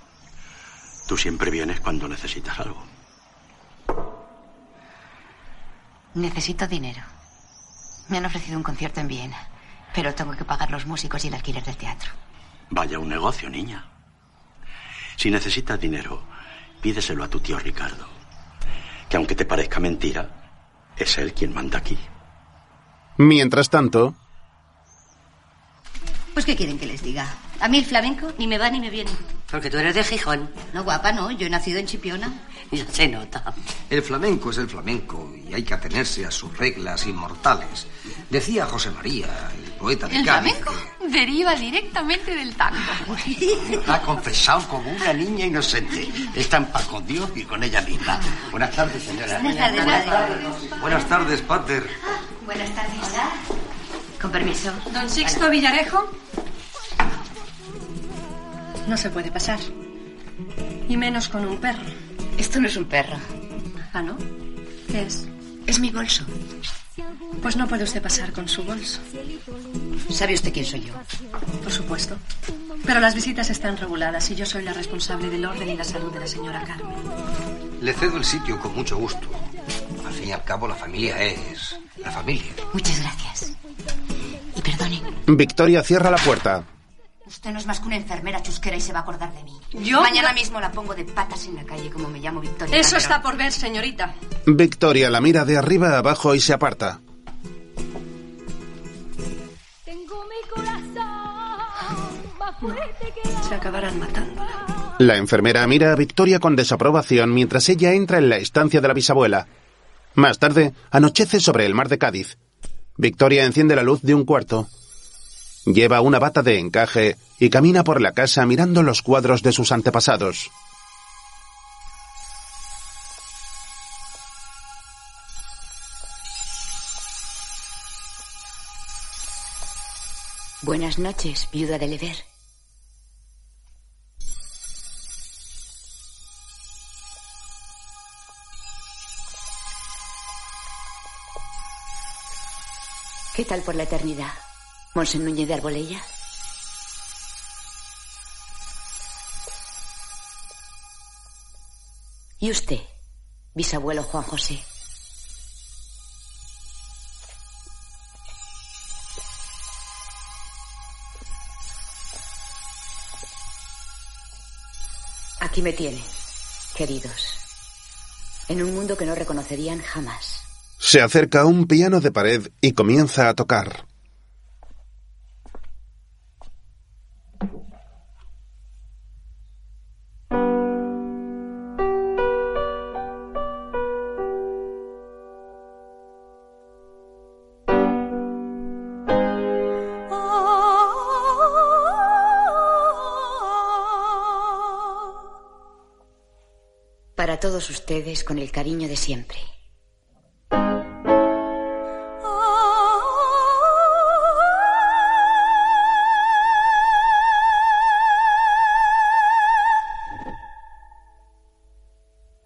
Tú siempre vienes cuando necesitas algo. Necesito dinero. Me han ofrecido un concierto en Viena, pero tengo que pagar los músicos y el alquiler del teatro. Vaya un negocio, niña. Si necesitas dinero, pídeselo a tu tío Ricardo. Que aunque te parezca mentira, es él quien manda aquí. Mientras tanto, Pues, ¿qué quieren que les diga? A mí el flamenco ni me va ni me viene. Porque tú eres de Gijón. No, guapa, no. Yo he nacido en Chipiona. Ya se nota. El flamenco es el flamenco y hay que atenerse a sus reglas inmortales. Decía José María, el poeta de El Cádiz, flamenco deriva directamente del tango. ha confesado como una niña inocente. Está en paz con Dios y con ella misma. Buenas tardes, señora. Buenas tardes, padre. Buenas tardes, pater. Buenas tardes. Con permiso. Don Sixto Villarejo. No se puede pasar. Y menos con un perro. Esto no es un perro. Ah, ¿no? ¿Qué es? Es mi bolso. Pues no puede usted pasar con su bolso. ¿Sabe usted quién soy yo? Por supuesto. Pero las visitas están reguladas y yo soy la responsable del orden y la salud de la señora Carmen. Le cedo el sitio con mucho gusto. Al fin y al cabo, la familia es la familia. Muchas gracias. Y perdonen, Victoria cierra la puerta. Usted no es más que una enfermera chusquera y se va a acordar de mí. ¿Yo? Mañana mismo la pongo de patas en la calle como me llamo Victoria. Eso Calderón. está por ver, señorita. Victoria la mira de arriba a abajo y se aparta. Se acabarán matando. La enfermera mira a Victoria con desaprobación mientras ella entra en la estancia de la bisabuela. Más tarde, anochece sobre el mar de Cádiz. Victoria enciende la luz de un cuarto. Lleva una bata de encaje y camina por la casa mirando los cuadros de sus antepasados. Buenas noches, viuda de Lever. ¿Qué tal por la eternidad, Monsen Núñez de Arbolella? ¿Y usted, bisabuelo Juan José? Aquí me tiene, queridos. En un mundo que no reconocerían jamás. Se acerca a un piano de pared y comienza a tocar. Todos ustedes, con el cariño de siempre.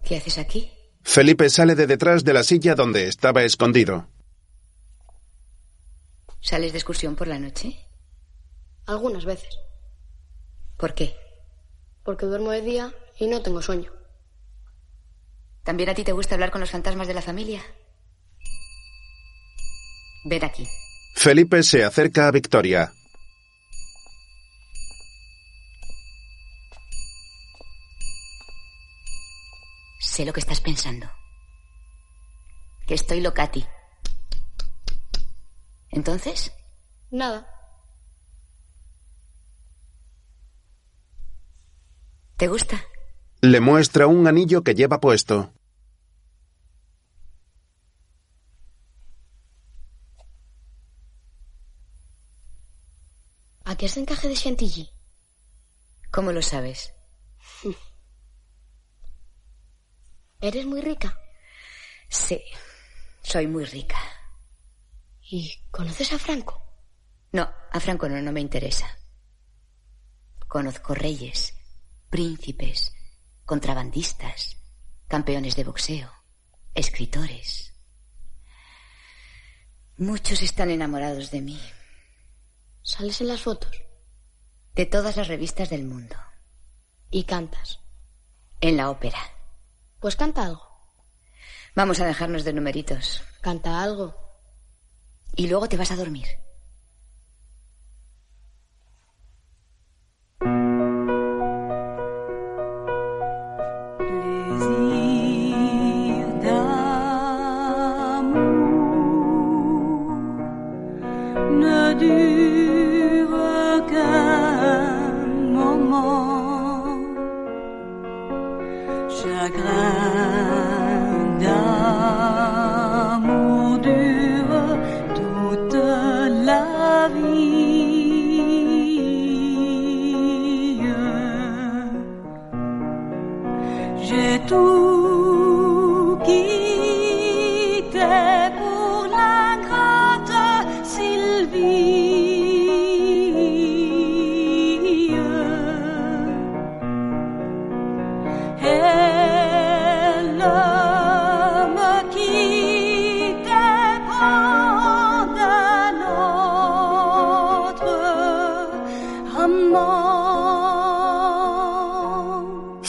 ¿Qué haces aquí? Felipe sale de detrás de la silla donde estaba escondido. ¿Sales de excursión por la noche? Algunas veces. ¿Por qué? Porque duermo de día y no tengo sueño. ¿También a ti te gusta hablar con los fantasmas de la familia? Ven aquí. Felipe se acerca a Victoria. Sé lo que estás pensando. Que estoy locati. ¿Entonces? Nada. ¿Te gusta? Le muestra un anillo que lleva puesto. ¿A qué es encaje de Chantilly? ¿Cómo lo sabes? ¿Eres muy rica? Sí, soy muy rica. ¿Y conoces a Franco? No, a Franco no, no me interesa. Conozco reyes, príncipes, contrabandistas, campeones de boxeo, escritores. Muchos están enamorados de mí. ¿Sales en las fotos? De todas las revistas del mundo. ¿Y cantas? En la ópera. Pues canta algo. Vamos a dejarnos de numeritos. Canta algo. Y luego te vas a dormir.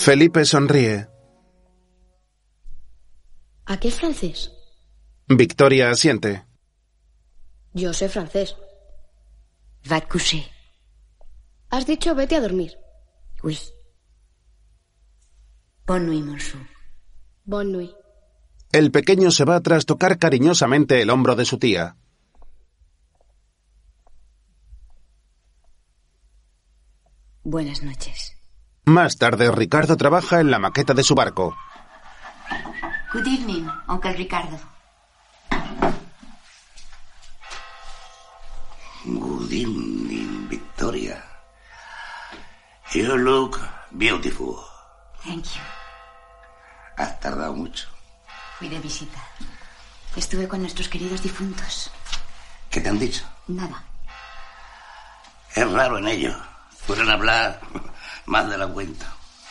Felipe sonríe. ¿A qué es francés? Victoria asiente. Yo sé francés. Va te coucher. Has dicho vete a dormir. Oui. Bonne nuit, mon chou. Bonne nuit. El pequeño se va tras tocar cariñosamente el hombro de su tía. Buenas noches. Más tarde, Ricardo trabaja en la maqueta de su barco. Good evening, Uncle Ricardo. Good evening, Victoria. You look beautiful. Thank you. Has tardado mucho. Fui de visita. Estuve con nuestros queridos difuntos. ¿Qué te han dicho? Nada. Es raro en ellos. Suelen hablar más de la cuenta.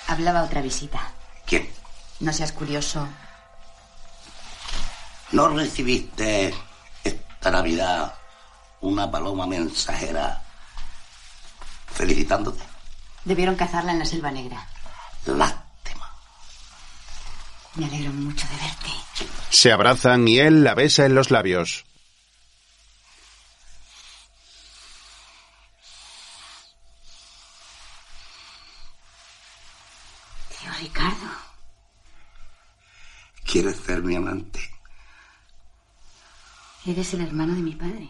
Hablaba otra visita. ¿Quién? No seas curioso. ¿No recibiste esta Navidad una paloma mensajera felicitándote? Debieron cazarla en la selva negra. Lástima. Me alegro mucho de verte. Se abrazan y él la besa en los labios. Tío Ricardo. ¿Quieres ser mi amante? Eres el hermano de mi padre.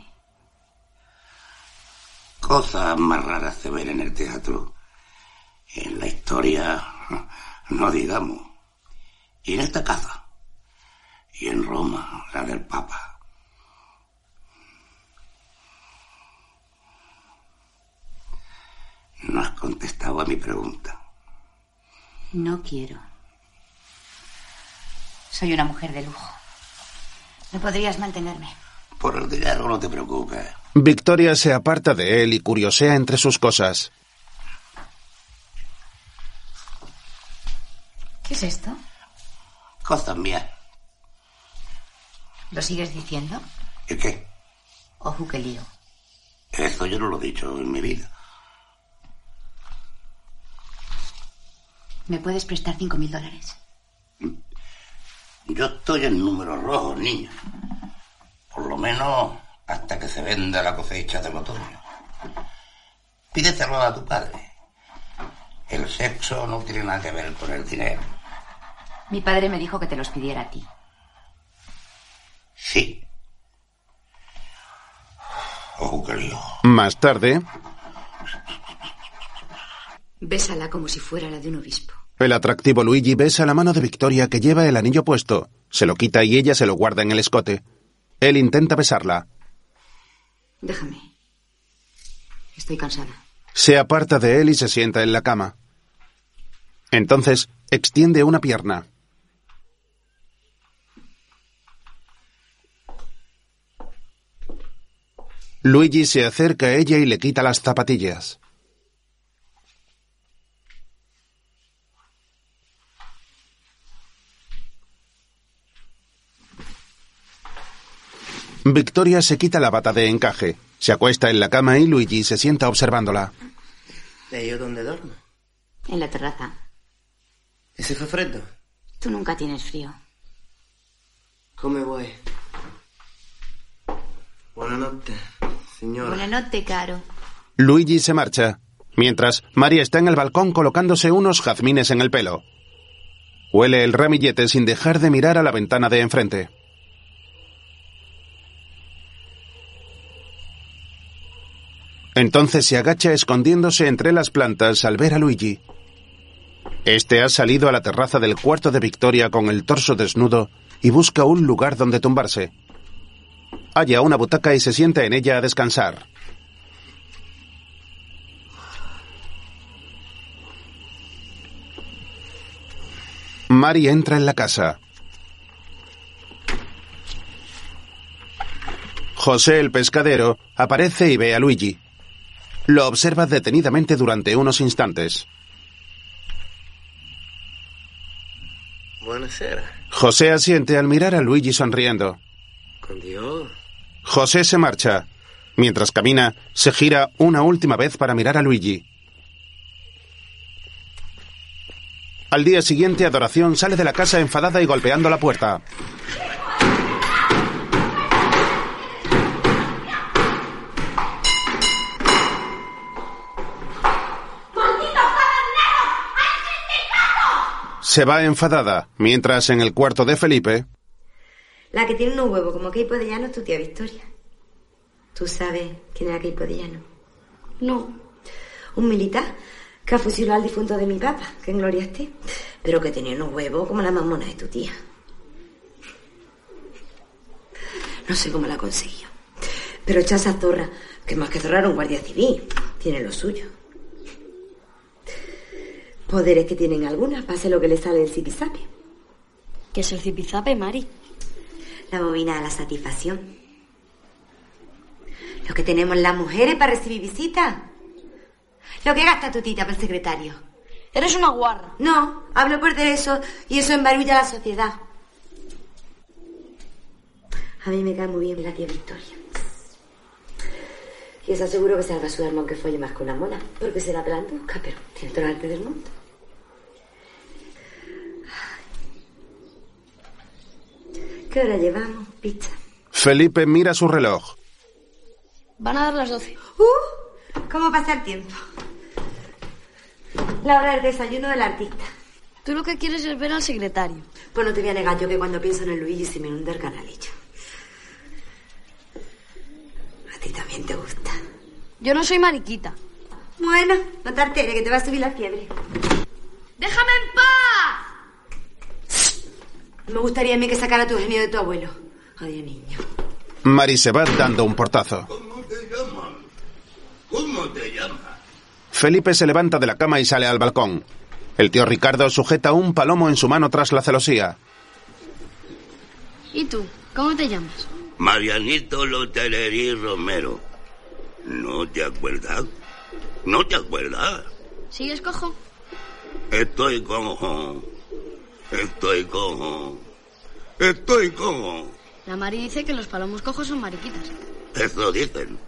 Cosas más raras se ven en el teatro. En la historia, no digamos. Y en esta casa. Y en Roma, la del Papa. No has contestado a mi pregunta. No quiero. Soy una mujer de lujo. No podrías mantenerme. Por el dinero no te preocupes. Victoria se aparta de él y curiosea entre sus cosas. ¿Qué es esto? Cosas mías. ¿Lo sigues diciendo? ¿Y qué? Ojo, qué lío. Eso yo no lo he dicho en mi vida. ¿Me puedes prestar cinco mil dólares? Yo estoy en números rojos, niña. Por lo menos hasta que se venda la cosecha del otoño. Pídeselo a tu padre. El sexo no tiene nada que ver con el dinero. Mi padre me dijo que te los pidiera a ti. Sí. Oh, qué lío. Más tarde, Bésala como si fuera la de un obispo. El atractivo Luigi besa la mano de Victoria que lleva el anillo puesto. Se lo quita y ella se lo guarda en el escote. Él intenta besarla. Déjame. Estoy cansada. Se aparta de él y se sienta en la cama. Entonces, extiende una pierna. Luigi se acerca a ella y le quita las zapatillas. Victoria se quita la bata de encaje, se acuesta en la cama y Luigi se sienta observándola. ¿Y yo dónde duermo? En la terraza. ¿Y si fa freddo? Tú nunca tienes frío. Come vuoi? Buonanotte, signora. Buonanotte, caro. Luigi se marcha, mientras María está en el balcón colocándose unos jazmines en el pelo. Huele el ramillete sin dejar de mirar a la ventana de enfrente. Entonces se agacha escondiéndose entre las plantas al ver a Luigi. Este ha salido a la terraza del cuarto de Victoria con el torso desnudo y busca un lugar donde tumbarse. Halla una butaca y se sienta en ella a descansar. Mari entra en la casa. José el pescadero aparece y ve a Luigi. Lo observa detenidamente durante unos instantes. José asiente al mirar a Luigi sonriendo. Con Dios. José se marcha. Mientras camina, se gira una última vez para mirar a Luigi. Al día siguiente, Adoración sale de la casa enfadada y golpeando la puerta. Se va enfadada, mientras en el cuarto de Felipe, La que tiene unos huevos como Keipo de Llano es tu tía Victoria. ¿Tú sabes quién era Keipo de Llano? No. Un militar que ha fusilado al difunto de mi papá, que en gloria esté, pero que tenía unos huevos como la mamona de tu tía. No sé cómo la consiguió. Pero echa esa zorra, que más que zorra era un guardia civil, tiene lo suyo. Poderes que tienen algunas, pase lo que le sale el zipizape. ¿Qué es el zipizape, Mari? La bobina de la satisfacción. Lo que tenemos las mujeres para recibir visitas. Lo que gasta tu tita por el secretario. Eres una guarra. No, hablo por de eso y eso embarulla la sociedad. A mí me cae muy bien la tía Victoria. Y os aseguro que se va a sudar aunque folle más que una mona, porque se la plantusca, pero tiene todo el arte del mundo. ¿Qué hora llevamos, pizza? Felipe mira su reloj. Van a dar las doce. ¡Uh! ¿Cómo pasa el tiempo? La hora del desayuno del artista. Tú lo que quieres es ver al secretario. Pues no te voy a negar yo que cuando pienso en el Luigi se me inunda el canalillo. A ti también te gusta. Yo no soy mariquita. Bueno, no te alteres, que te va a subir la fiebre. ¡Déjame en paz! Me gustaría a mí que sacara tu genio de tu abuelo. Adiós, niño. Mari se va dando un portazo. ¿Cómo te llamas? ¿Cómo te llamas? Felipe se levanta de la cama y sale al balcón. El tío Ricardo sujeta un palomo en su mano tras la celosía. ¿Y tú? ¿Cómo te llamas? Marianito Loteleri Romero. ¿No te acuerdas? ¿No te acuerdas? ¿Sigues cojo? Estoy cojo. Estoy cojo. Estoy cojo. La Mari dice que los palomos cojos son mariquitas. Eso dicen.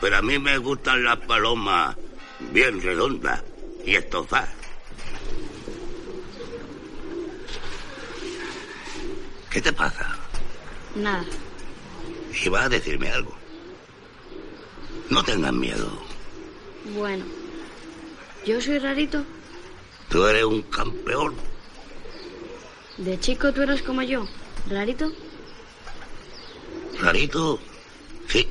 Pero a mí me gustan las palomas bien redondas y estofadas. ¿Qué te pasa? Nada. Iba a decirme algo. No tengas miedo. Bueno. Yo soy rarito. Tú eres un campeón. De chico tú eras como yo. Rarito. Rarito. Sí.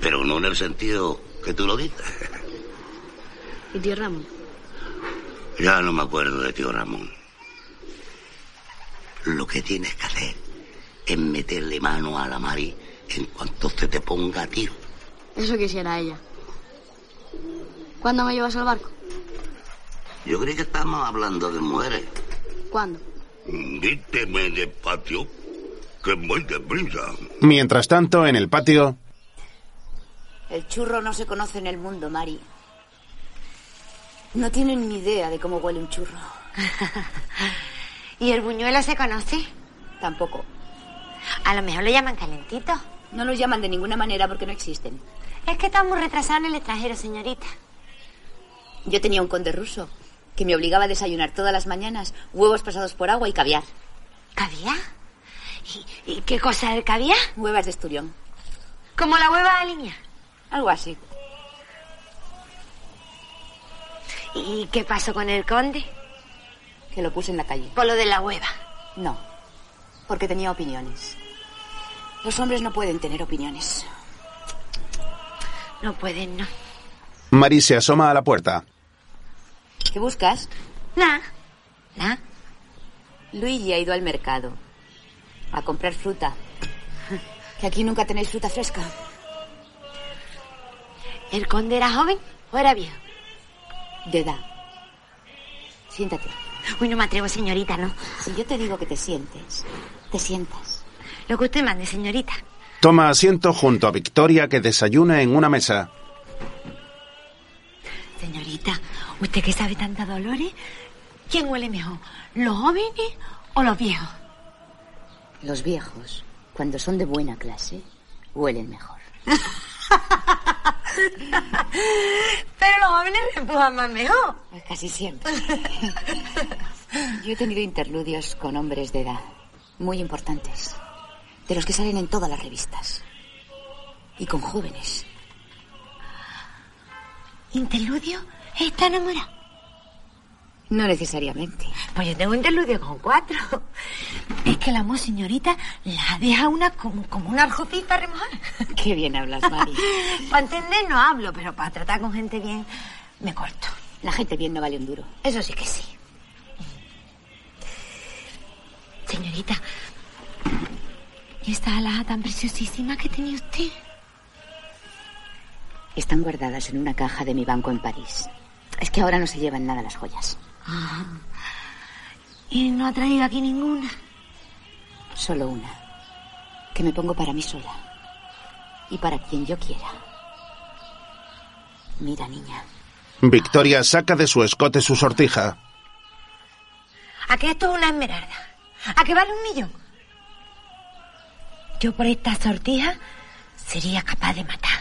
Pero no en el sentido que tú lo dices. ¿Y tío Ramón? Ya no me acuerdo de tío Ramón. Lo que tienes que hacer es meterle mano a la Mari en cuanto se te ponga a tiro. Eso quisiera ella. ¿Cuándo me llevas al barco? Yo creí que estábamos hablando de mujeres. ¿Cuándo? Díteme de patio que voy deprisa. Mientras tanto, en el patio, El churro no se conoce en el mundo, Mari. No tienen ni idea de cómo huele un churro. ¿Y el buñuelo se conoce? Tampoco. A lo mejor lo llaman calentito. No los llaman de ninguna manera porque no existen. Es que estamos retrasados en el extranjero, señorita. Yo tenía un conde ruso que me obligaba a desayunar todas las mañanas huevos pasados por agua y caviar. ¿Caviar? ¿Y, y qué cosa es el caviar? Huevas de esturión. ¿Como la hueva de niña? Algo así. ¿Y qué pasó con el conde? Que lo puse en la calle. Por lo de la hueva. No, porque tenía opiniones. Los hombres no pueden tener opiniones. No pueden, no. Mari se asoma a la puerta. ¿Qué buscas? Nada. Nada. Luigi ha ido al mercado a comprar fruta. Que aquí nunca tenéis fruta fresca. ¿El conde era joven o era viejo? De edad. Siéntate. Uy, no me atrevo, señorita, ¿no? Si yo te digo que te sientes, te sientas. Lo que usted mande, señorita. Toma asiento junto a Victoria que desayuna en una mesa. Señorita, ¿usted que sabe tanta dolores? ¿Quién huele mejor? ¿Los jóvenes o los viejos? Los viejos, cuando son de buena clase, huelen mejor. Pero los jóvenes empujan más mejor. Casi siempre. Yo he tenido interludios con hombres de edad muy importantes, de los que salen en todas las revistas. Y con jóvenes. ¿Interludio? ¿Está enamorado? No necesariamente. Pues yo tengo interludio con cuatro. Es que el amor, señorita, la deja una como, como una arjocita remojada. Qué bien hablas, Mari. Para entender no hablo, pero para tratar con gente bien me corto. La gente bien no vale un duro. Eso sí que sí. Señorita, ¿y esta alhaja tan preciosísima que tenía usted? Están guardadas en una caja de mi banco en París. Es que ahora no se llevan nada las joyas. Ah. ¿Y no ha traído aquí ninguna? Solo una. Que me pongo para mí sola. Y para quien yo quiera. Mira, niña. Victoria saca de su escote su sortija. ¿A que esto es una esmeralda? ¿A que vale un millón? Yo por esta sortija sería capaz de matar.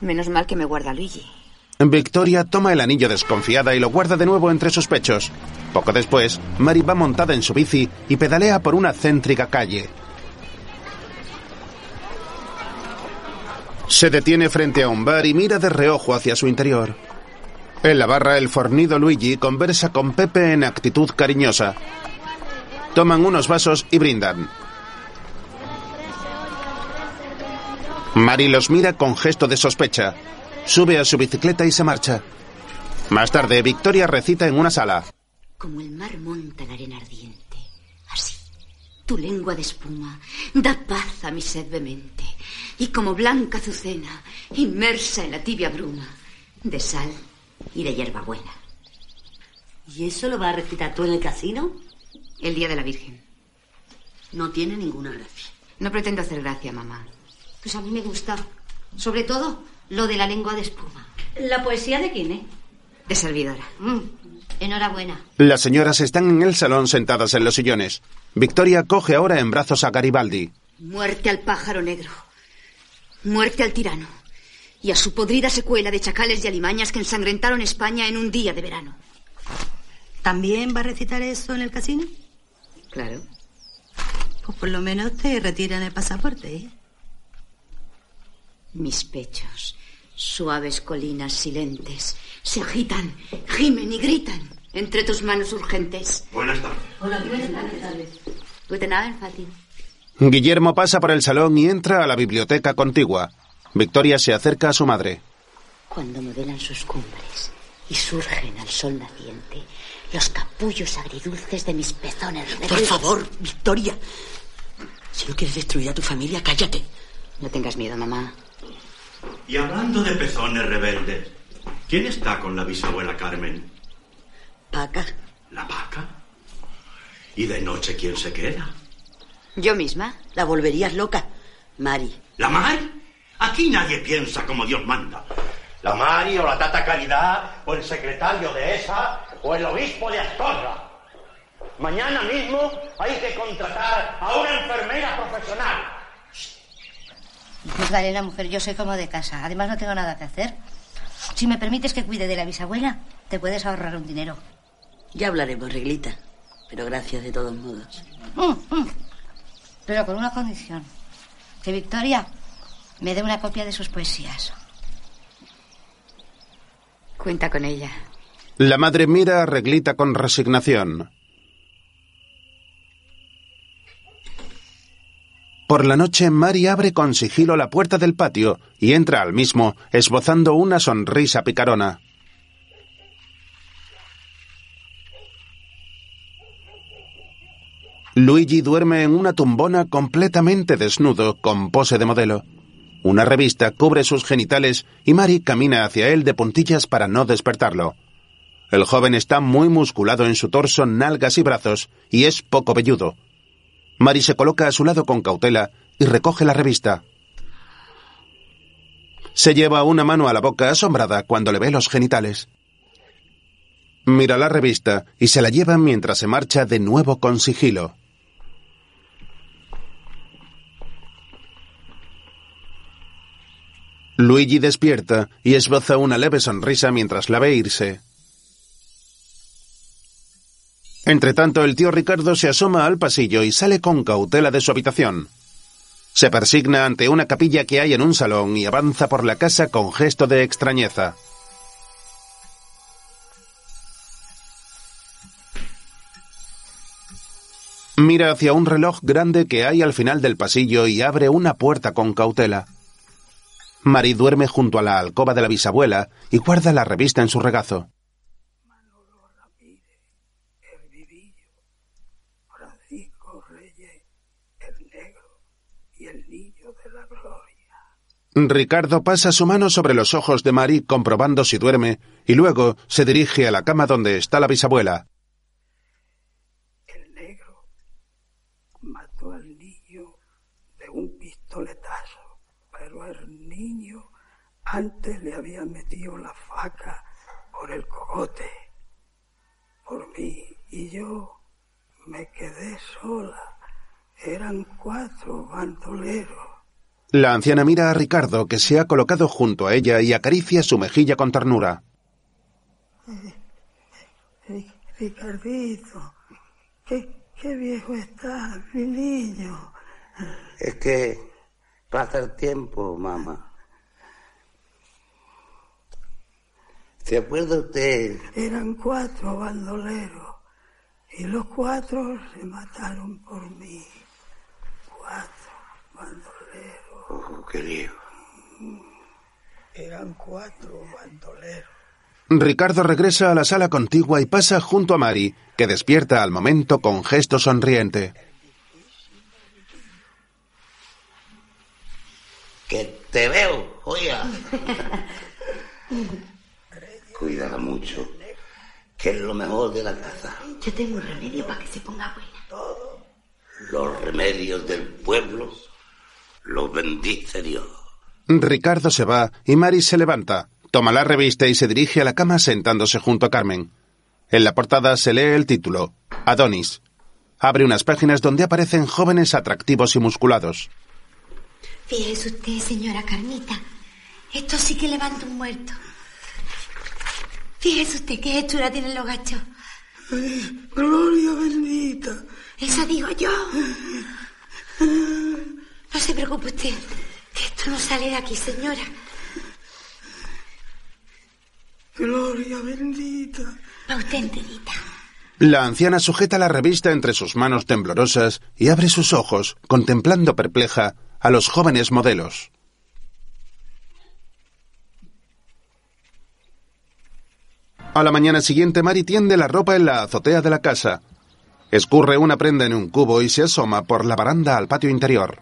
Menos mal que me guarda Luigi. Victoria toma el anillo desconfiada y lo guarda de nuevo entre sus pechos. Poco después, Mari va montada en su bici y pedalea por una céntrica calle. Se detiene frente a un bar y mira de reojo hacia su interior. En la barra, el fornido Luigi conversa con Pepe en actitud cariñosa. Toman unos vasos y brindan. Mari los mira con gesto de sospecha. Sube a su bicicleta y se marcha. Más tarde, Victoria recita en una sala. Como el mar monta la arena ardiente. Así. Tu lengua de espuma da paz a mi sed vehemente. Y como blanca azucena, inmersa en la tibia bruma, de sal y de hierbabuena. ¿Y eso lo vas a recitar tú en el casino? El día de la Virgen. No tiene ninguna gracia. No pretendo hacer gracia, mamá. Pues a mí me gusta. Sobre todo lo de la lengua de espuma. ¿La poesía de quién, eh? De servidora. Mm, enhorabuena. Las señoras están en el salón sentadas en los sillones. Victoria coge ahora en brazos a Garibaldi. Muerte al pájaro negro. Muerte al tirano. Y a su podrida secuela de chacales y alimañas que ensangrentaron España en un día de verano. ¿También va a recitar eso en el casino? Claro. Pues por lo menos te retiran el pasaporte, ¿eh? Mis pechos, suaves colinas silentes, se agitan, gimen y gritan entre tus manos urgentes. Buenas tardes. Hola, buenas tardes. Guten Abend, Fati. Guillermo pasa por el salón y entra a la biblioteca contigua. Victoria se acerca a su madre. Cuando modelan sus cumbres y surgen al sol naciente los capullos agridulces de mis pezones Por rebeldes. favor, Victoria. Si no quieres destruir a tu familia, cállate. No tengas miedo, mamá. Y hablando de pezones rebeldes, ¿quién está con la bisabuela Carmen? Paca. ¿La vaca? ¿Y de noche quién se queda? ¿Yo misma? La volverías loca. Mari. ¿La Mari? Aquí nadie piensa como Dios manda. La Mari o la Tata Caridad o el secretario de esa o el obispo de Astorga. Mañana mismo hay que contratar a una enfermera profesional. Magdalena, mujer, yo soy como de casa. Además, no tengo nada que hacer. Si me permites que cuide de la bisabuela, te puedes ahorrar un dinero. Ya hablaremos, reglita. Pero gracias de todos modos. Mm, mm. Pero con una condición. Que Victoria me dé una copia de sus poesías. Cuenta con ella. La madre mira a Reglita con resignación. Por la noche, Mari abre con sigilo la puerta del patio y entra al mismo, esbozando una sonrisa picarona. Luigi duerme en una tumbona completamente desnudo, con pose de modelo. Una revista cubre sus genitales y Mari camina hacia él de puntillas para no despertarlo. El joven está muy musculado en su torso, nalgas y brazos, y es poco velludo. Mari se coloca a su lado con cautela y recoge la revista. Se lleva una mano a la boca asombrada cuando le ve los genitales. Mira la revista y se la lleva mientras se marcha de nuevo con sigilo. Luigi despierta y esboza una leve sonrisa mientras la ve irse. Entretanto, el tío Ricardo se asoma al pasillo y sale con cautela de su habitación. Se persigna ante una capilla que hay en un salón y avanza por la casa con gesto de extrañeza. Mira hacia un reloj grande que hay al final del pasillo y abre una puerta con cautela. Mari duerme junto a la alcoba de la bisabuela y guarda la revista en su regazo. Francisco Reyes, el negro y el niño de la gloria. Ricardo pasa su mano sobre los ojos de Mari comprobando si duerme y luego se dirige a la cama donde está la bisabuela. El negro mató al niño de un pistoletazo, pero el niño antes le había metido la faca por el cogote, por mí, y yo me quedé sola. Eran cuatro bandoleros. La anciana mira a Ricardo que se ha colocado junto a ella y acaricia su mejilla con ternura. Ri- Ricardito, qué, qué viejo estás, mi niño. Es que pasa el tiempo, mamá. ¿Se acuerda usted? Eran cuatro bandoleros y los cuatro se mataron por mí. Cuatro bandoleros. Oh, qué lío. Eran cuatro bandoleros. Ricardo regresa a la sala contigua y pasa junto a Mari, que despierta al momento con gesto sonriente. Que te veo, oiga. Cuídala mucho, que es lo mejor de la casa. Yo tengo un remedio para que se ponga buena. Los remedios del pueblo los bendice Dios. Ricardo se va y Mari se levanta, toma la revista y se dirige a la cama sentándose junto a Carmen. En la portada se lee el título, Adonis. Abre unas páginas donde aparecen jóvenes atractivos y musculados. Fíjese usted, señora Carmita. Esto sí que levanta un muerto. Fíjese usted qué hechura tienen los gachos. Gloria bendita. Eso digo yo. No se preocupe usted, que esto no sale de aquí, señora. Gloria bendita. Va usted enterita. La anciana sujeta la revista entre sus manos temblorosas y abre sus ojos, contemplando perpleja a los jóvenes modelos. A la mañana siguiente, Mari tiende la ropa en la azotea de la casa. Escurre una prenda en un cubo y se asoma por la baranda al patio interior.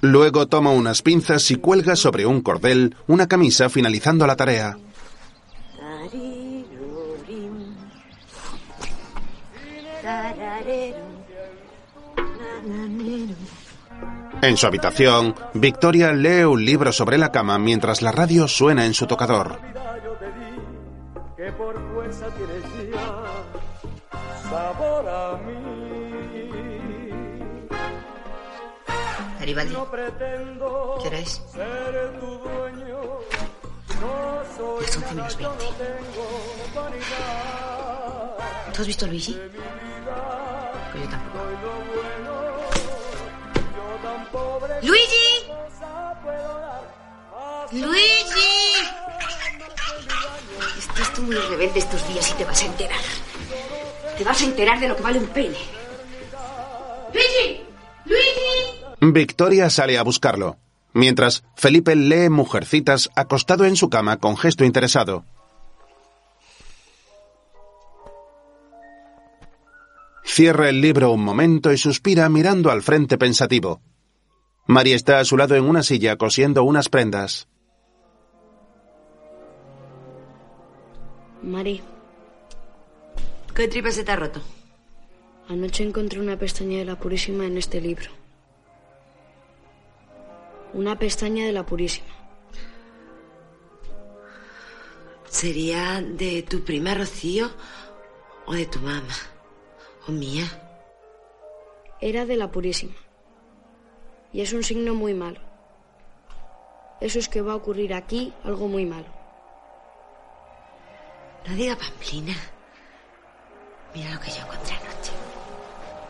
Luego toma unas pinzas y cuelga sobre un cordel una camisa finalizando la tarea. En su habitación, Victoria lee un libro sobre la cama mientras la radio suena en su tocador. Garibaldi, ¿qué hora es? Las 11 menos 20. ¿Tú has visto a Luigi? Pues yo tampoco. ¡Luigi! ¡Luigi! Estás tú muy rebelde estos días y te vas a enterar. Te vas a enterar de lo que vale un pene. ¡Luigi! ¡Luigi! Victoria sale a buscarlo, mientras Felipe lee Mujercitas acostado en su cama con gesto interesado. Cierra el libro un momento y suspira mirando al frente pensativo. María está a su lado en una silla cosiendo unas prendas. Mari, ¿Qué tripa se te ha roto? anoche encontré una pestaña de la Purísima en este libro. Una pestaña de la Purísima. ¿Sería de tu prima Rocío o de tu mamá? ¿O mía? Era de la Purísima. Y es un signo muy malo. Eso es que va a ocurrir aquí algo muy malo. No diga pamplina. Mira lo que yo encontré anoche.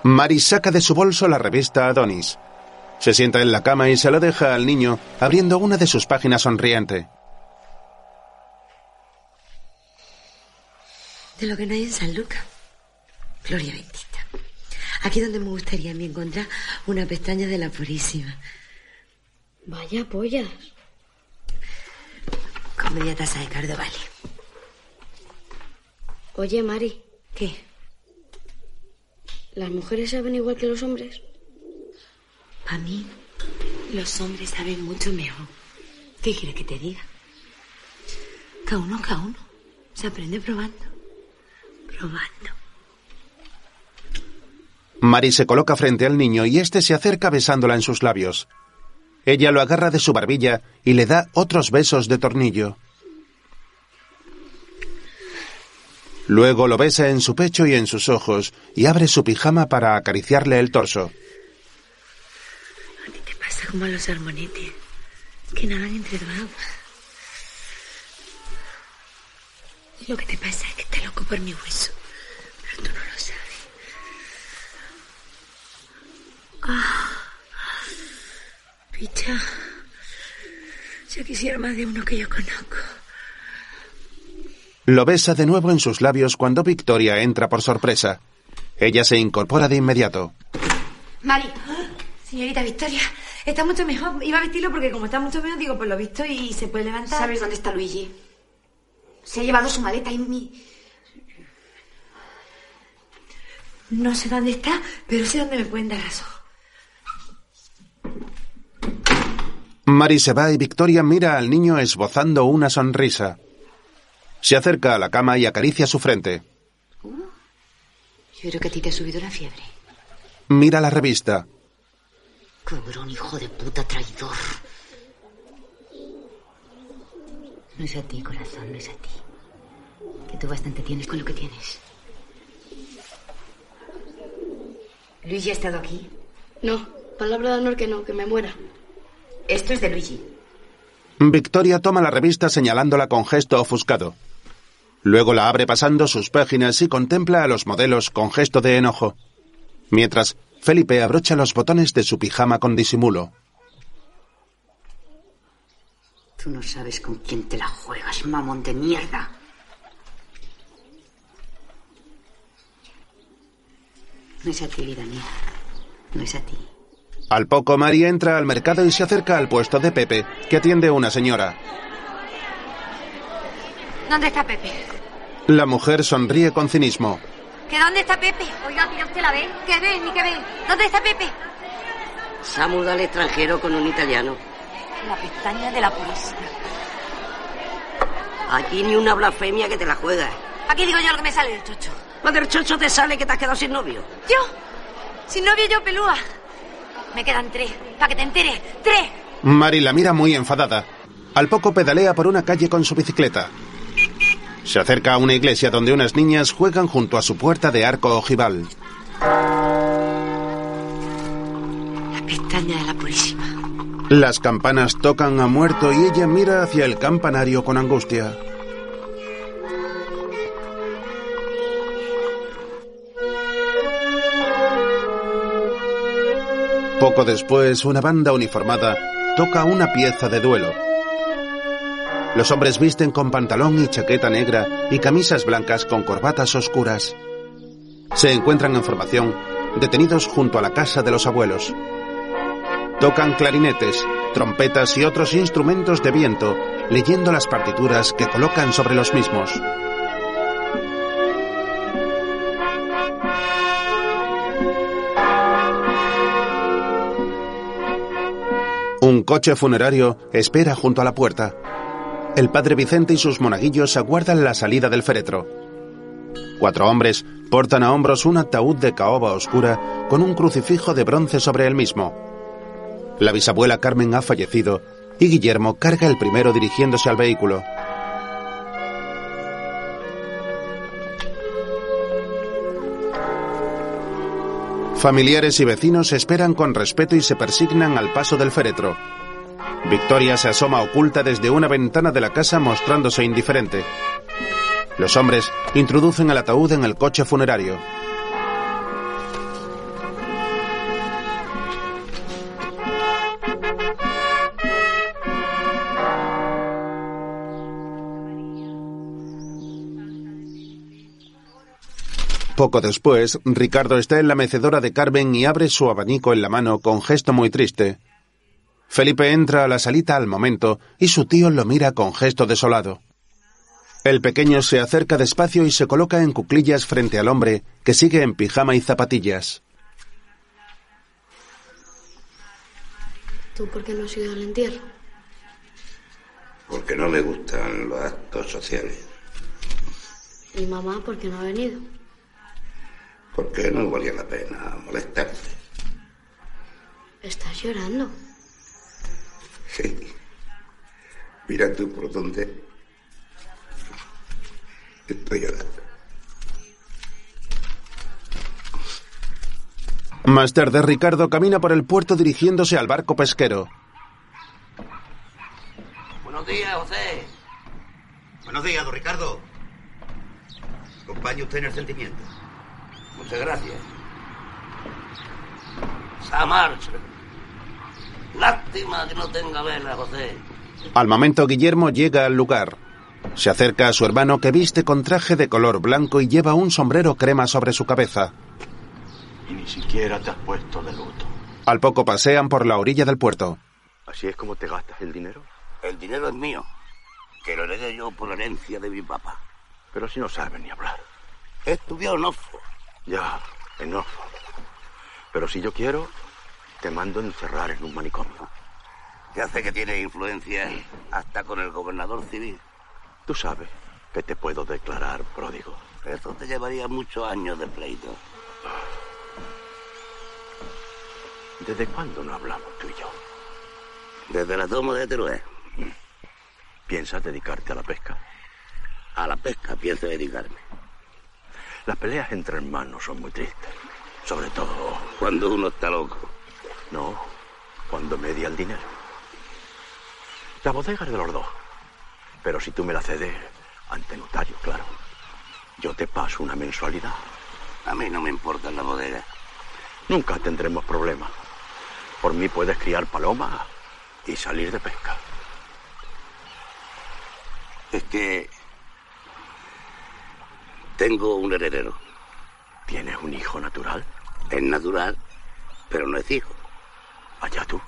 Mari saca de su bolso la revista Adonis. Se sienta en la cama y se lo deja al niño, abriendo una de sus páginas sonriente. De lo que no hay en San Lucas. Gloria bendita. Aquí donde me gustaría a mí encontrar una pestaña de la Purísima. Vaya pollas. Con media taza de cardo vale. Oye, Mari. ¿Qué? ¿Las mujeres saben igual que los hombres? A mí, los hombres saben mucho mejor. ¿Qué quieres que te diga? Cada uno, cada uno. Se aprende probando. Probando. Mari se coloca frente al niño y éste se acerca besándola en sus labios. Ella lo agarra de su barbilla y le da otros besos de tornillo. Luego lo besa en su pecho y en sus ojos y abre su pijama para acariciarle el torso. ¿Qué pasa como a los armonetes? Que nadan entre dos aguas. Lo que te pasa es que estás loco por mi hueso. Pero tú no lo sabes. Ah, picha. Yo quisiera más de uno que yo conozco. Lo besa de nuevo en sus labios cuando Victoria entra por sorpresa. Ella se incorpora de inmediato. Mari. Señorita Victoria, está mucho mejor. Iba a vestirlo porque como está mucho mejor, digo, pues lo he visto y se puede levantar. ¿Sabes dónde está Luigi? Se ha llevado su maleta y mi... No sé dónde está, pero sé dónde me pueden dar razón. Mari se va y Victoria mira al niño esbozando una sonrisa. Se acerca a la cama y acaricia su frente. Yo creo que a ti te ha subido la fiebre. Mira la revista. Cabrón, hijo de puta, traidor. No es a ti, corazón, no es a ti. Que tú bastante tienes con lo que tienes. Luigi ha estado aquí. No, palabra de honor que no, que me muera. Esto es de Luigi. Victoria toma la revista señalándola con gesto ofuscado. Luego la abre pasando sus páginas y contempla a los modelos con gesto de enojo. Mientras, Felipe abrocha los botones de su pijama con disimulo. Tú no sabes con quién te la juegas, mamón de mierda. No es a ti, vida mía. No es a ti. Al poco, María entra al mercado y se acerca al puesto de Pepe, que atiende una señora. ¿Dónde está Pepe? La mujer sonríe con cinismo. ¿Que dónde está Pepe? Oiga, mira usted la ve. ¿Qué ve? Ni qué ve. ¿Dónde está Pepe? Se ha mudado al extranjero con un italiano. La pestaña de la purísima. Aquí ni una blasfemia que te la juegas. Aquí digo yo lo que me sale del chocho. Más del chocho te sale que te has quedado sin novio. ¿Yo? Sin novio yo, pelúa. Me quedan tres. Para que te enteres. ¡Tres! Mari la mira muy enfadada. Al poco pedalea por una calle con su bicicleta. Se acerca a una iglesia donde unas niñas juegan junto a su puerta de arco ojival. La pestaña de la purísima. Las campanas tocan a muerto y ella mira hacia el campanario con angustia. Poco después, una banda uniformada toca una pieza de duelo. Los hombres visten con pantalón y chaqueta negra y camisas blancas con corbatas oscuras. Se encuentran en formación, detenidos junto a la casa de los abuelos. Tocan clarinetes, trompetas y otros instrumentos de viento, leyendo las partituras que colocan sobre los mismos. Un coche funerario espera junto a la puerta. El padre Vicente y sus monaguillos aguardan la salida del féretro. Cuatro hombres portan a hombros un ataúd de caoba oscura con un crucifijo de bronce sobre el mismo. La bisabuela Carmen ha fallecido y Guillermo carga el primero dirigiéndose al vehículo. Familiares y vecinos esperan con respeto y se persignan al paso del féretro. Victoria se asoma oculta desde una ventana de la casa mostrándose indiferente. Los hombres introducen el ataúd en el coche funerario. Poco después, Ricardo está en la mecedora de Carmen y abre su abanico en la mano con gesto muy triste. Felipe entra a la salita al momento y su tío lo mira con gesto desolado. El pequeño se acerca despacio y se coloca en cuclillas frente al hombre, que sigue en pijama y zapatillas. ¿Tú por qué no has ido al entierro? Porque no me gustan los actos sociales. ¿Y mamá por qué no ha venido? Porque no valía la pena molestarte. ¿Estás llorando? Sí. Mira tú por dónde estoy llorando. Más tarde, Ricardo camina por el puerto dirigiéndose al barco pesquero. Buenos días, José. Buenos días, don Ricardo. Acompañe usted en el sentimiento. Muchas gracias. Esa marcha. Lástima que no tenga vela, José. Al momento, Guillermo llega al lugar. Se acerca a su hermano que viste con traje de color blanco y lleva un sombrero crema sobre su cabeza. Y ni siquiera te has puesto de luto. Al poco pasean por la orilla del puerto. ¿Así es como te gastas el dinero? El dinero es mío, que lo heredé yo por herencia de mi papá. Pero si no sabes ni hablar. He estudiado en Oxford. Ya, en Oxford. Pero si yo quiero, te mando encerrar en un manicomio. Ya hace que tiene influencia hasta con el gobernador civil. Tú sabes que te puedo declarar pródigo. Eso te llevaría muchos años de pleito. ¿Desde cuándo no hablamos tú y yo? Desde la toma de Teruel. ¿Piensas dedicarte a la pesca? A la pesca pienso dedicarme. Las peleas entre hermanos son muy tristes. Sobre todo... Cuando uno está loco. No, cuando media el dinero. La bodega es de los dos. Pero si tú me la cedes, ante notario, claro. Yo te paso una mensualidad. A mí no me importa la bodega. Nunca tendremos problemas. Por mí puedes criar palomas y salir de pesca. Es que tengo un heredero. ¿Tienes un hijo natural? Es natural, pero no es hijo. Allá tú.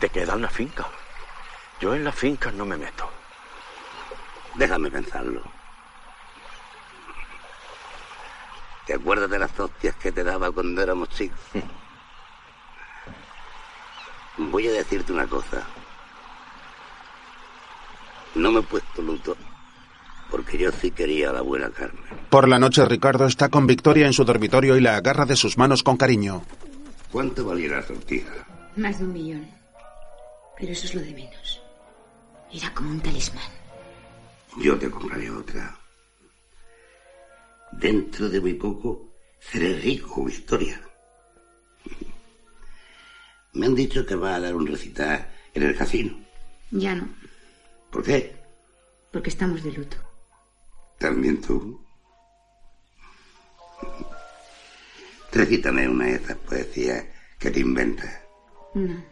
Te queda una finca. Yo en las fincas no me meto. Déjame pensarlo. ¿Te acuerdas de las hostias que te daba cuando éramos chicos? Voy a decirte una cosa. No me he puesto luto porque yo sí quería a la buena Carmen. Por la noche Ricardo está con Victoria en su dormitorio y la agarra de sus manos con cariño. ¿Cuánto valía la sortija? Más de un millón. Pero eso es lo de menos. Era como un talismán. Yo te compraré otra. Dentro de muy poco seré rico, Victoria. Me han dicho que va a dar un recital en el casino. Ya no, ¿Por qué? porque estamos de luto. También tú. Recítame una de esas poesías que te inventas No,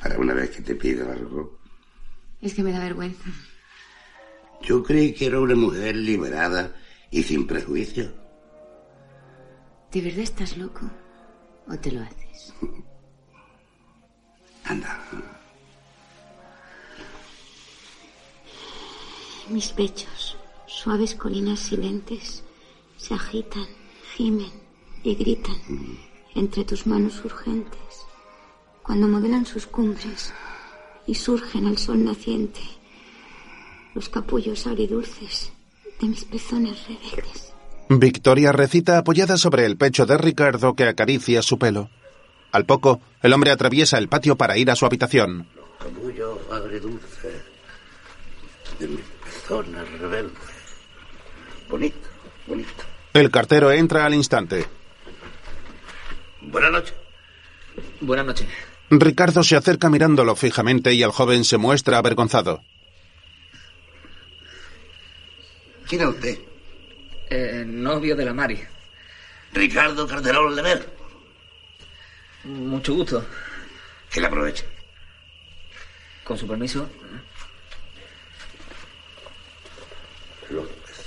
para una vez que te pido algo. es que me da vergüenza. Yo creí que era una mujer liberada y sin prejuicios. ¿De verdad estás loco? ¿O te lo haces? Anda. Mis pechos, suaves colinas silentes, se agitan, gimen y gritan entre tus manos urgentes, cuando modelan sus cumbres y surgen al sol naciente los capullos agridulces de mis pezones rebeldes. Victoria recita apoyada sobre el pecho de Ricardo que acaricia su pelo. Al poco, el hombre atraviesa el patio para ir a su habitación. Capullo agridulce de mis rebeldes. Bonito, bonito. El cartero entra al instante. Buenas noches. Buenas noches. Ricardo se acerca mirándolo fijamente y el joven se muestra avergonzado. ¿Quién es usted? Eh, novio de la Mari. Ricardo Calderón Lever. Mucho gusto. Que le aproveche. Con su permiso. Los pezones.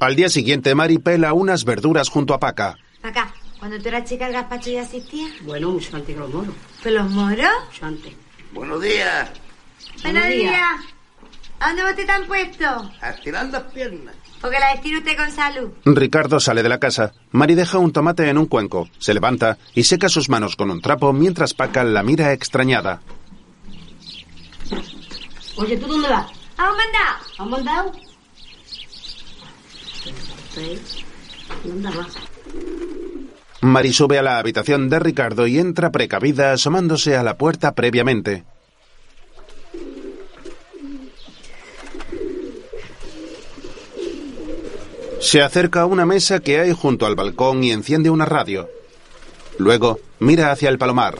Al día siguiente, Mari pela unas verduras junto a Paca. Acá, cuando tú eras chica, el gazpacho ya existía. Bueno, mucho antes que los moros. ¿Pero los moros? Mucho antes. Buenos días. Buenos días. días. ¿A dónde usted tan puesto? A estirar las piernas. Porque la estira usted con salud. Ricardo sale de la casa. Mari deja un tomate en un cuenco, se levanta y seca sus manos con un trapo mientras Paca la mira extrañada. Oye, ¿tú dónde vas? ¿A un mandado? ¿A un mandado? Mari sube a la habitación de Ricardo y entra precavida asomándose a la puerta previamente. Se acerca a una mesa que hay junto al balcón y enciende una radio. Luego mira hacia el palomar.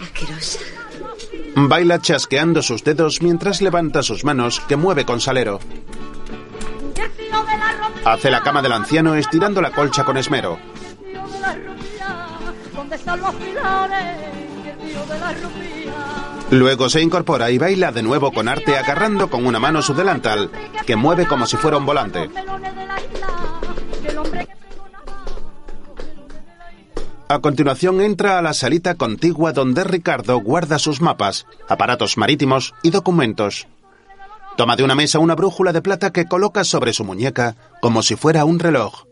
Asquerosa. Baila chasqueando sus dedos mientras levanta sus manos que mueve con salero. Hace la cama del anciano estirando la colcha con esmero. Luego se incorpora y baila de nuevo con arte agarrando con una mano su delantal, que mueve como si fuera un volante. A continuación entra a la salita contigua donde Ricardo guarda sus mapas, aparatos marítimos y documentos. Toma de una mesa una brújula de plata que coloca sobre su muñeca como si fuera un reloj.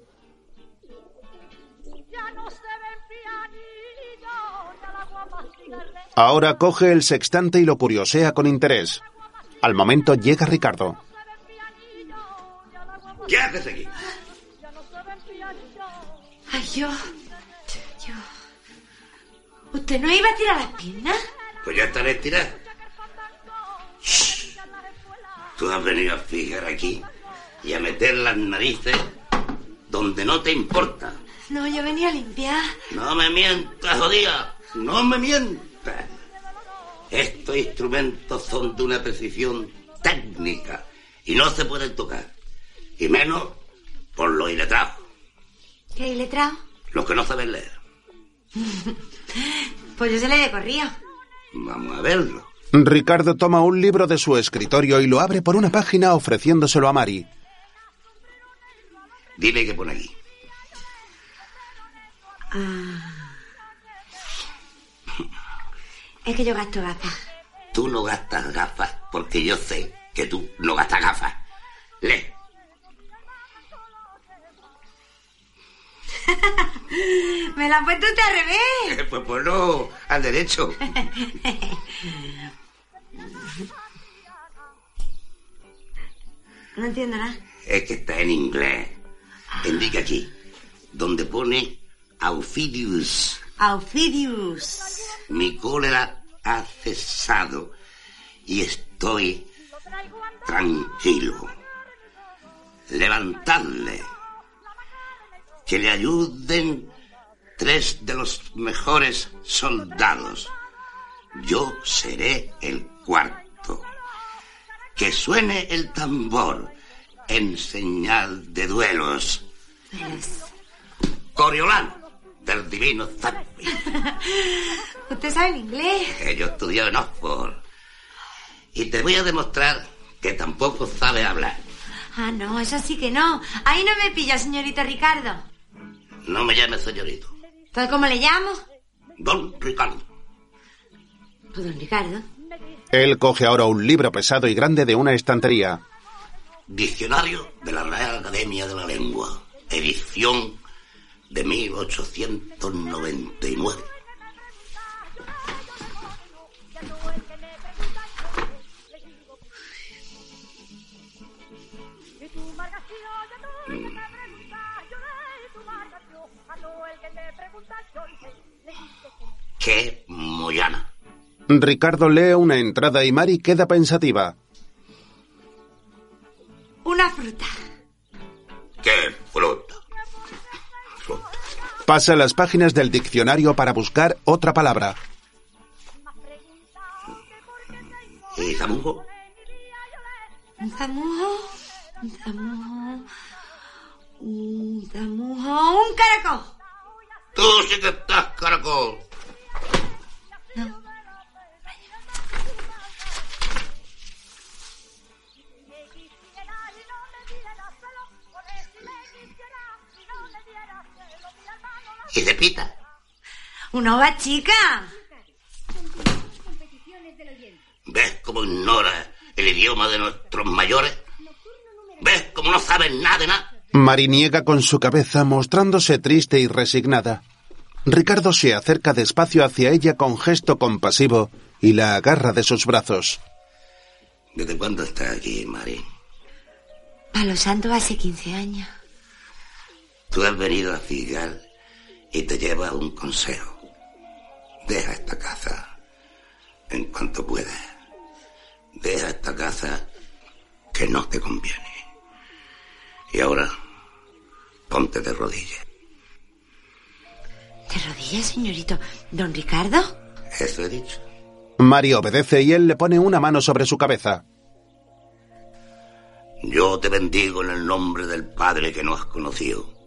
Ahora coge el sextante y lo curiosea con interés. Al momento llega Ricardo. ¿Qué haces aquí? Ay, yo. Yo. ¿Usted no iba a tirar las piernas? Pues ya estaré estirado. Shh. Tú has venido a fijar aquí y a meter las narices donde no te importa. No, yo venía a limpiar. No me mientas, jodida. No me mientas. Estos instrumentos son de una precisión técnica y no se pueden tocar. Y menos por los iletrados, ¿Qué letrado? los que no saben leer. Pues yo se le de corrido. Vamos a verlo. Ricardo toma un libro de su escritorio y lo abre por una página ofreciéndoselo a Mari. Dime qué pone aquí. Ah. Es que yo gasto gafas. Tú no gastas gafas porque yo sé que tú no gastas gafas. Lee. Me la puesto usted al revés. Pues ponlo al derecho. No entiendo nada. Es que está en inglés. Indica aquí, donde pone Aufidius. Aufidius. Mi cólera ha cesado y estoy tranquilo. Levantadle. Que le ayuden tres de los mejores soldados. Yo seré el cuarto. Que suene el tambor en señal de duelos. Coriolano del divino Zampi. ¿Usted sabe el inglés? que yo estudié en Oxford. Y te voy a demostrar que tampoco sabe hablar. Ah, no, eso sí que no. Ahí no me pilla, señorita Ricardo. No me llames señorito. ¿Entonces cómo le llamo? Don Ricardo. Pues don Ricardo. Él coge ahora un libro pesado y grande de una estantería. Diccionario de la Real Academia de la Lengua. Edición de 1899. ¡Qué moyana! Ricardo lee una entrada y Mari queda pensativa. Una fruta. ¡Qué fruta! Pasa las páginas del diccionario para buscar otra palabra. ¿Y zamujo? Un zamujo. Un zamujo. Un zamujo. Un caracol. Tú sí que estás caracol. ¿Y de pita? Una ova chica. ¿Ves cómo ignora el idioma de nuestros mayores? ¿Ves cómo no saben nada de nada? Mari niega con su cabeza mostrándose triste y resignada. Ricardo se acerca despacio hacia ella con gesto compasivo y la agarra de sus brazos. ¿Desde cuándo estás aquí, Mari? Palo Santo hace 15 años. Tú has venido a Figal y te llevas un consejo. Deja esta casa en cuanto puedas. Deja esta casa que no te conviene. Y ahora, ponte de rodillas. ¿De rodillas, señorito? ¿Don Ricardo? Eso he dicho. Mari obedece y él le pone una mano sobre su cabeza. Yo te bendigo en el nombre del Padre que no has conocido,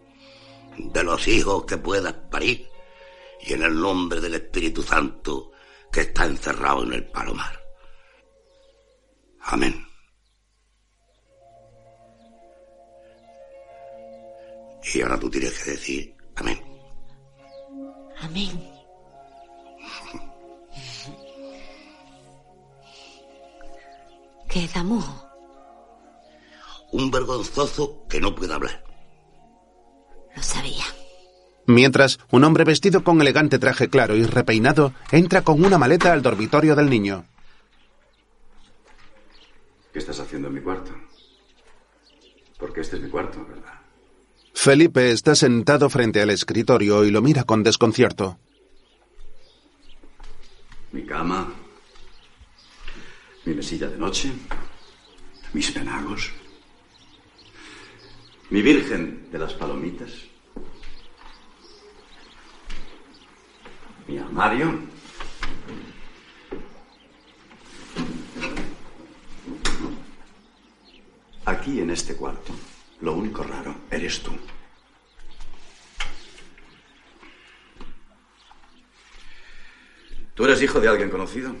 de los hijos que puedas parir y en el nombre del Espíritu Santo que está encerrado en el palomar. Amén. Y ahora tú tienes que decir amén. Amén. ¿Qué zamujo? Un vergonzoso que no puede hablar. Lo sabía. Mientras, un hombre vestido con elegante traje claro y repeinado entra con una maleta al dormitorio del niño. ¿Qué estás haciendo en mi cuarto? Porque este es mi cuarto, ¿verdad? Felipe está sentado frente al escritorio y lo mira con desconcierto. Mi cama, mi mesilla de noche, mis penagos, mi virgen de las palomitas, mi ama. Mario. Aquí en este cuarto, lo único raro eres tú. ¿Tú eres hijo de alguien conocido?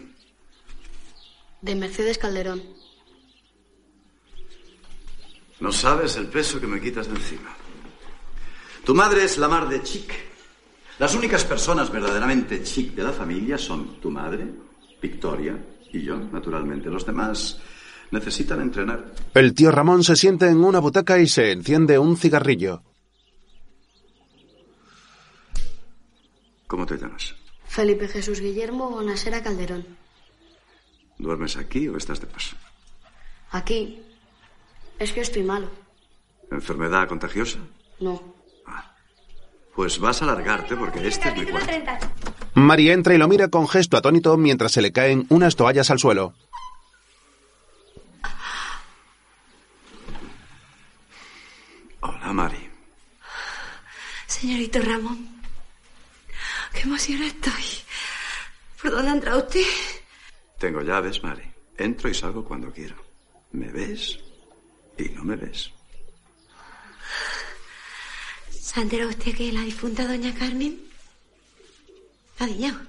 De Mercedes Calderón. No sabes el peso que me quitas de encima. Tu madre es la mar de chic. Las únicas personas verdaderamente chic de la familia son tu madre, Victoria y yo, naturalmente. Los demás necesitan entrenar. El tío Ramón se sienta en una butaca y se enciende un cigarrillo. ¿Cómo te llamas? Felipe Jesús Guillermo Bonasera Calderón. ¿Duermes aquí o estás de paso? Aquí. Es que estoy malo. ¿Enfermedad contagiosa? No. Pues vas a largarte porque este es mi cuarto. Mari entra y lo mira con gesto atónito mientras se le caen unas toallas al suelo. Hola, Mari. Señorito Ramón, qué emoción estoy. ¿Por dónde ha entrado usted? Tengo llaves, Mari. Entro y salgo cuando quiero. ¿Me ves? Y no me ves. ¿Se ha enterado usted que la difunta doña Carmen? Niña.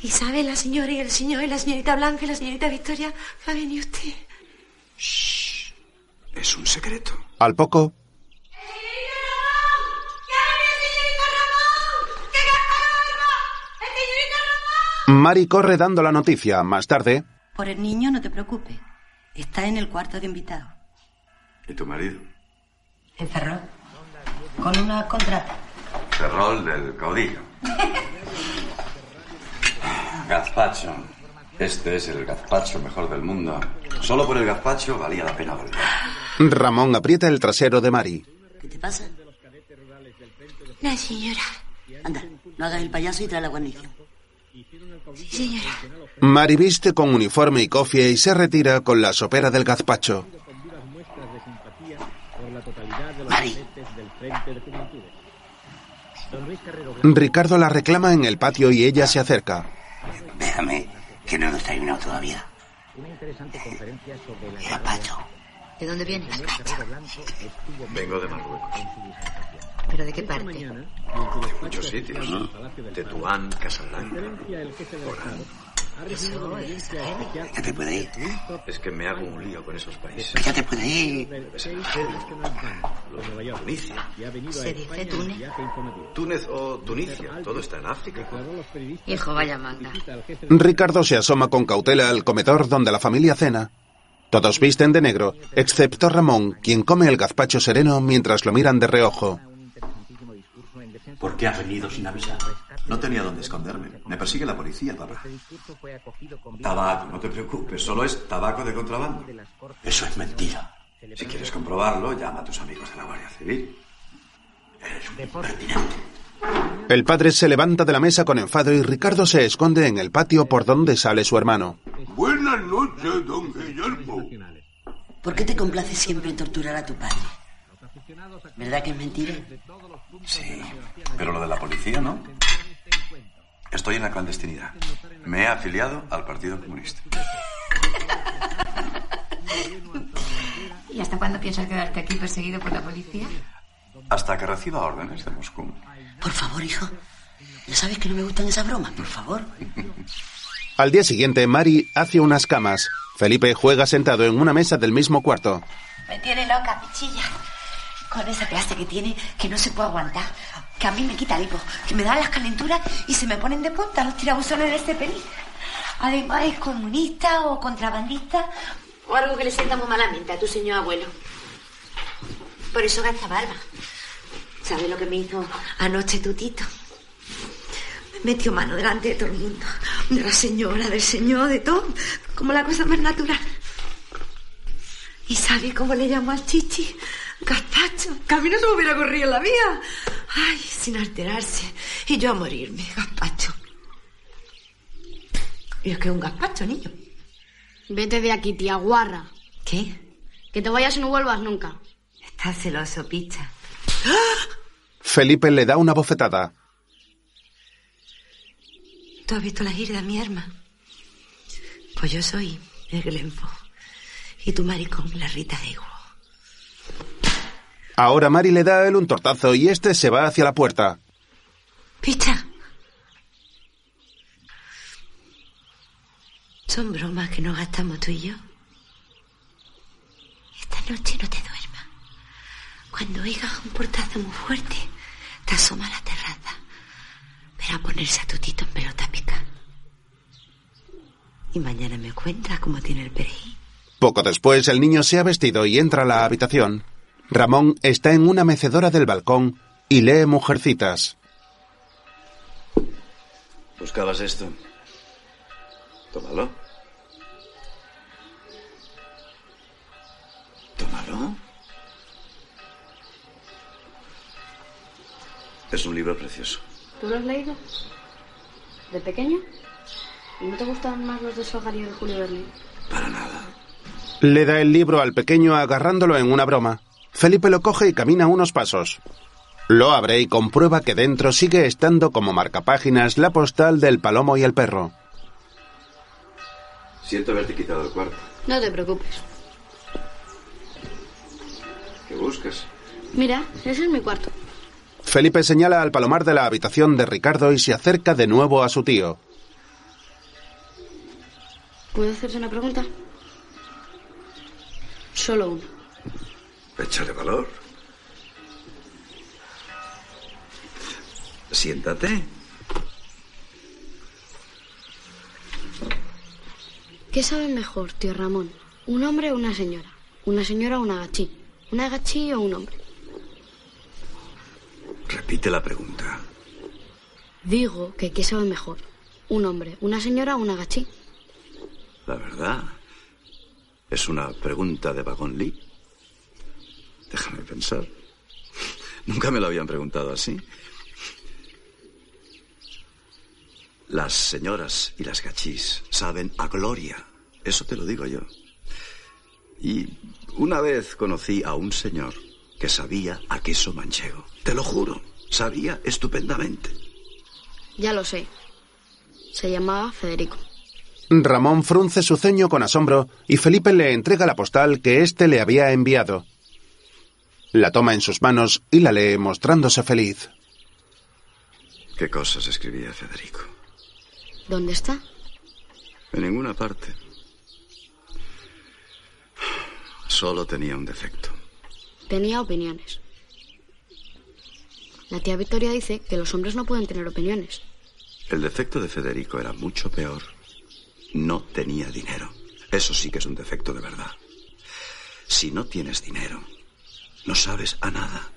¿Y sabe la señora y el señor y la señorita Blanca y la señorita Victoria que ha venido usted? Es un secreto. Al poco, Mari corre dando la noticia. Más tarde, Por el niño no te preocupes. Está en el cuarto de invitados. ¿Y tu marido? Encerró. Con una contrata. Ferrol del caudillo. Gazpacho. Este es el gazpacho mejor del mundo. Solo por el gazpacho valía la pena volver. Ramón aprieta el trasero de Mari. ¿Qué te pasa? La señora. Anda, no hagas el payaso y trae la guarnición. Sí, señora. Mari viste con uniforme y cofia y se retira con la sopera del gazpacho. Mari. Ricardo la reclama en el patio y ella se acerca. Déjame, que no terminado todavía. Gazpacho. ¿De dónde vienes? Vengo de Marruecos. ¿Pero de qué parte? De muchos sitios. Tetuán, Casablanca, Orán. Eso es heavy. Ya te puede ir. Es que me hago un lío con esos países. Ya te puede ir. Tunisia. Se dice Túnez. Túnez o Tunisia. Todo está en África. Hijo, vaya manga. Ricardo se asoma con cautela al comedor donde la familia cena. Todos visten de negro, excepto Ramón, quien come el gazpacho sereno mientras lo miran de reojo. ¿Por qué has venido sin avisar? No tenía dónde esconderme. Me persigue la policía, papá. Tabaco, no te preocupes. Solo es tabaco de contrabando. Eso es mentira. Si quieres comprobarlo, llama a tus amigos de la Guardia Civil. Eres un impertinente. El padre se levanta de la mesa con enfado y Ricardo se esconde en el patio por donde sale su hermano. Buenas noches, don Guillermo. ¿Por qué te complaces siempre en torturar a tu padre? ¿Verdad que es mentira? Sí, pero lo de la policía, ¿no? Estoy en la clandestinidad. Me he afiliado al Partido Comunista. ¿Y hasta cuándo piensas quedarte aquí perseguido por la policía? Hasta que reciba órdenes de Moscú. Por favor, hijo. Ya sabes que no me gustan esas bromas, por favor. Al día siguiente, Mari hace unas camas. Felipe juega sentado en una mesa del mismo cuarto. Me tiene loca, pichilla. Con esa clase que tiene que no se puede aguantar. Que a mí me quita el hipo, que me dan las calenturas y se me ponen de punta los tirabuzones de este pelín. Además es comunista o contrabandista o algo que le sienta muy malamente a tu señor abuelo. Por eso gasta barba. ¿Sabes lo que me hizo anoche tu tito? Me metió mano delante de todo el mundo. De la señora, del señor, de todo. Como la cosa más natural. ¿Y sabe cómo le llamó al chichi? Gazpacho. Que a mí no se me hubiera corrido en la vida. Ay, sin alterarse. Y yo a morirme, gazpacho. Y es que es un gazpacho, niño. Vete de aquí, tía guarra. ¿Qué? Que te vayas y no vuelvas nunca. Estás celoso, picha. Felipe le da una bofetada. ¿Tú has visto la girda, mi hermana? Pues yo soy el Glenfo. Y tu maricón, la Rita de Iguo. Ahora Mari le da a él un tortazo y este se va hacia la puerta. Picha. Son bromas que nos gastamos tú y yo. Esta noche no te duermas. Cuando oigas un portazo muy fuerte, te asoma a la terraza. Verá ponerse a tutito en pelota pica. Y mañana me cuentas cómo tiene el perejil. Poco después el niño se ha vestido y entra a la habitación. Ramón está en una mecedora del balcón y lee Mujercitas. ¿Buscabas esto? Tómalo. Tómalo. Es un libro precioso. ¿Tú lo has leído? ¿De pequeño? ¿Y no te gustan más los de Sogar y de Julio Berlín? Para nada. Le da el libro al pequeño agarrándolo en una broma. Felipe lo coge y camina unos pasos. Lo abre y comprueba que dentro sigue estando como marcapáginas la postal del palomo y el perro. Siento haberte quitado el cuarto. No te preocupes. ¿Qué buscas? Mira, ese es mi cuarto. Felipe señala al palomar de la habitación de Ricardo y se acerca de nuevo a su tío. ¿Puedo hacerte una pregunta? Solo una. Échale valor. Siéntate. ¿Qué sabe mejor, tío Ramón? ¿Un hombre o una señora? ¿Una señora o una gachí? ¿Una gachí o un hombre? Repite la pregunta. Digo que ¿qué sabe mejor? ¿Un hombre, una señora o una gachí? La verdad. Es una pregunta de Vagón Lee. Déjame pensar. Nunca me lo habían preguntado así. Las señoras y las gachís saben a gloria. Eso te lo digo yo. Y una vez conocí a un señor que sabía a queso manchego. Te lo juro. Sabía estupendamente. Ya lo sé. Se llamaba Federico. Ramón frunce su ceño con asombro y Felipe le entrega la postal que éste le había enviado. La toma en sus manos y la lee mostrándose feliz. ¿Qué cosas escribía Federico? ¿Dónde está? En ninguna parte. Solo tenía un defecto. Tenía opiniones. La tía Victoria dice que los hombres no pueden tener opiniones. El defecto de Federico era mucho peor. No tenía dinero. Eso sí que es un defecto de verdad. Si no tienes dinero, no sabes a nada.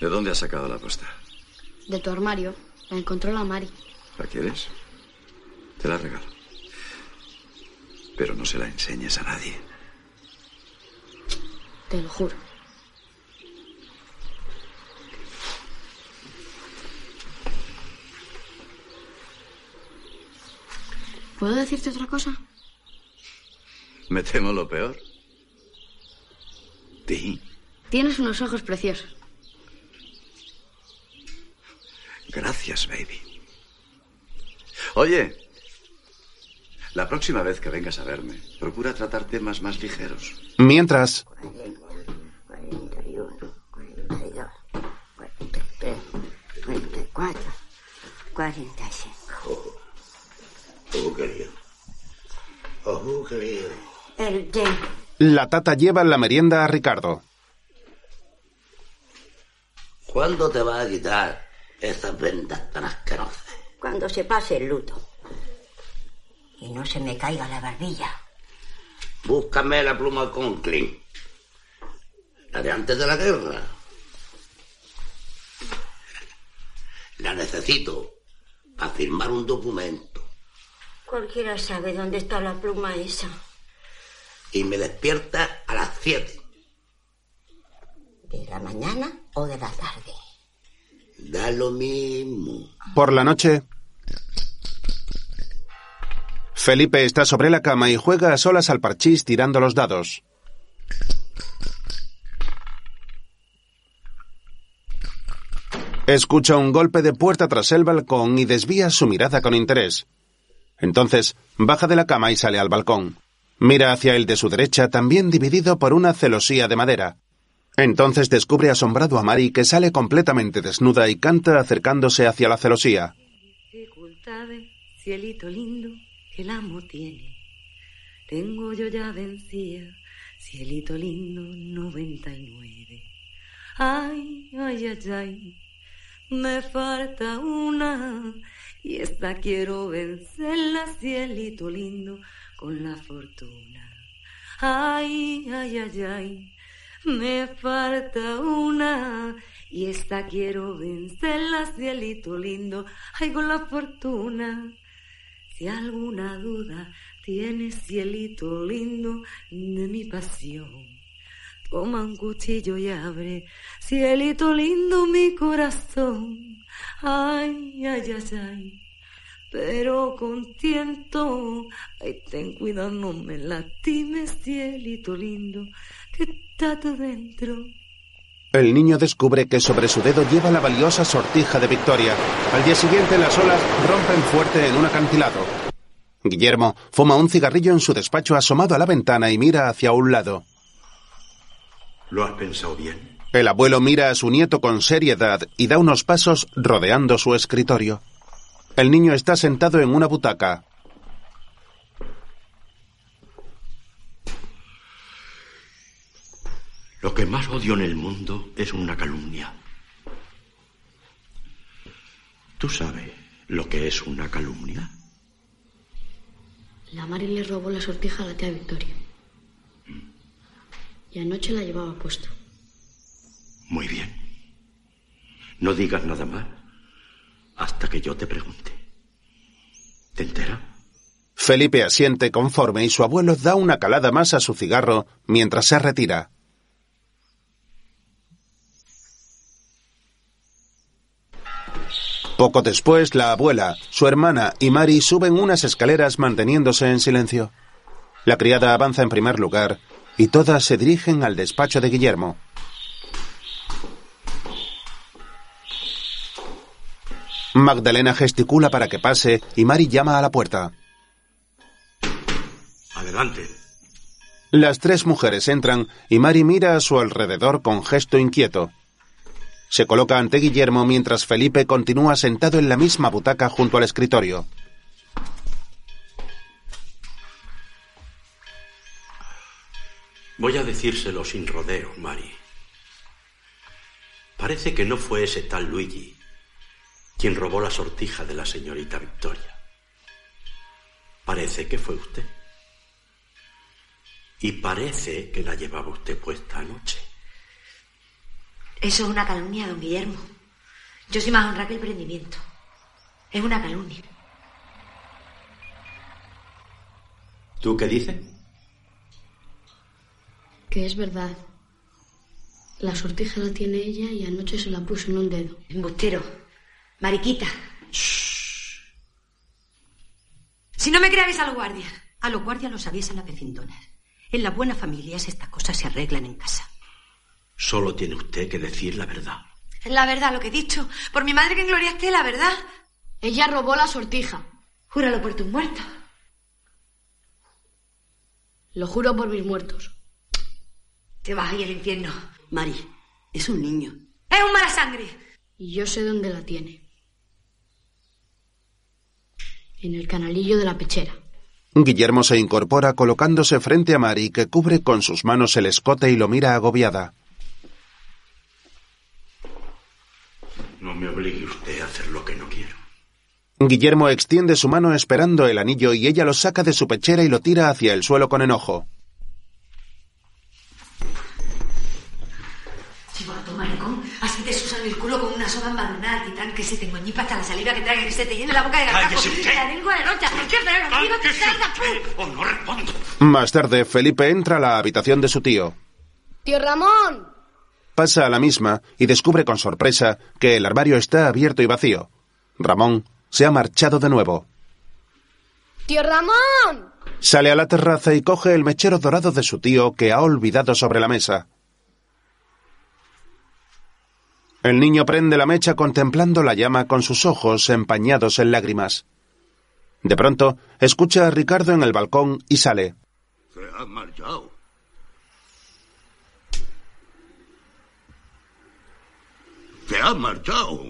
¿De dónde has sacado la postal? De tu armario. La encontró la Mari. ¿La quieres? Te la regalo. Pero no se la enseñes a nadie. Te lo juro. ¿Puedo decirte otra cosa? Me temo lo peor. Tienes unos ojos preciosos. Gracias, baby. Oye, la próxima vez que vengas a verme, procura tratar temas más ligeros. Mientras, 41, 42, 43, 44, 45. Oh, querido. Oh, querido. El. La tata lleva la merienda a Ricardo. ¿Cuándo te vas a quitar esas vendas tan asquerosas? Cuando se pase el luto. Y no se me caiga la barbilla. Búscame la pluma Conklin. La de antes de la guerra. La necesito para firmar un documento. Cualquiera sabe dónde está la pluma esa. Y me despierta a las 7. ¿De la mañana o de la tarde? Da lo mismo. Por la noche, Felipe está sobre la cama y juega a solas al parchís tirando los dados. Escucha un golpe de puerta tras el balcón y desvía su mirada con interés. Entonces baja de la cama y sale al balcón. Mira hacia el de su derecha, también dividido por una celosía de madera. Entonces descubre asombrado a Mari que sale completamente desnuda y canta acercándose hacia la celosía. Dificultades, cielito lindo, que el amo tiene. Tengo yo ya vencida, cielito lindo, 99. Ay, ay, ay, ay, me falta una y lindo, con la fortuna. Ay, ay, ay, ay, me falta una y esta quiero vencerla, cielito lindo, ay, con la fortuna. Si alguna duda tienes, cielito lindo, de mi pasión. Toma un cuchillo y abre, cielito lindo, mi corazón. Ay, ay, ay, ay. Pero con tiento, ay, ten cuidado, no me lastimes, cielito lindo, que está dentro. El niño descubre que sobre su dedo lleva la valiosa sortija de Victoria. Al día siguiente las olas rompen fuerte en un acantilado. Guillermo fuma un cigarrillo en su despacho asomado a la ventana y mira hacia un lado. ¿Lo has pensado bien? El abuelo mira a su nieto con seriedad y da unos pasos rodeando su escritorio. El niño está sentado en una butaca. Lo que más odio en el mundo es una calumnia. ¿Tú sabes lo que es una calumnia? La Mari le robó la sortija a la tía Victoria. Y anoche la llevaba puesta. Muy bien. No digas nada más hasta que yo te pregunte. ¿Te enteras? Felipe asiente conforme y su abuelo da una calada más a su cigarro mientras se retira. Poco después, la abuela, su hermana y Mari suben unas escaleras manteniéndose en silencio. La criada avanza en primer lugar y todas se dirigen al despacho de Guillermo. Magdalena gesticula para que pase y Mari llama a la puerta. Adelante. Las tres mujeres entran y Mari mira a su alrededor con gesto inquieto. Se coloca ante Guillermo mientras Felipe continúa sentado en la misma butaca junto al escritorio. Voy a decírselo sin rodeo, Mari. Parece que no fue ese tal Luigi quien robó la sortija de la señorita Victoria. Parece que fue usted. Y parece que la llevaba usted puesta anoche. Eso es una calumnia, don Guillermo. Yo soy más honrada que el prendimiento. Es una calumnia. ¿Tú qué dices? Que es verdad. La sortija la tiene ella y anoche se la puso en un dedo. Embustero. Mariquita. Si no me creáis a los guardias. A los guardias los avisan las vecindonas. En las buenas familias estas cosas se arreglan en casa. Solo tiene usted que decir la verdad. Es la verdad lo que he dicho. Por mi madre que en gloria esté, la verdad. Ella robó la sortija. Júralo por tus muertos. Lo juro por mis muertos. Te vas a ir al infierno. Mari, es un niño. Es un mala sangre. Y yo sé dónde la tiene. En el canalillo de la pechera. Guillermo se incorpora colocándose frente a Mari, que cubre con sus manos el escote y lo mira agobiada. No me obligue usted a hacer lo que no quiero. Guillermo extiende su mano esperando el anillo y ella lo saca de su pechera y lo tira hacia el suelo con enojo. Chivato, maricón. Así te susan el culo con una soga embalonada, titán, que se te moñipa hasta la saliva que traga, que se te llene la boca de gargajo. Cállese usted. La lengua de rocha. ¿Qué hacer? Amigo, te salga, ¡O no respondo! Más tarde, Felipe entra a la habitación de su tío. ¡Tío Ramón! Pasa a la misma y descubre con sorpresa que el armario está abierto y vacío. Ramón se ha marchado de nuevo. ¡Tío Ramón! Sale a la terraza y coge el mechero dorado de su tío que ha olvidado sobre la mesa. El niño prende la mecha contemplando la llama con sus ojos empañados en lágrimas. De pronto, escucha a Ricardo en el balcón y sale. Se ha marchado. Se ha marchado.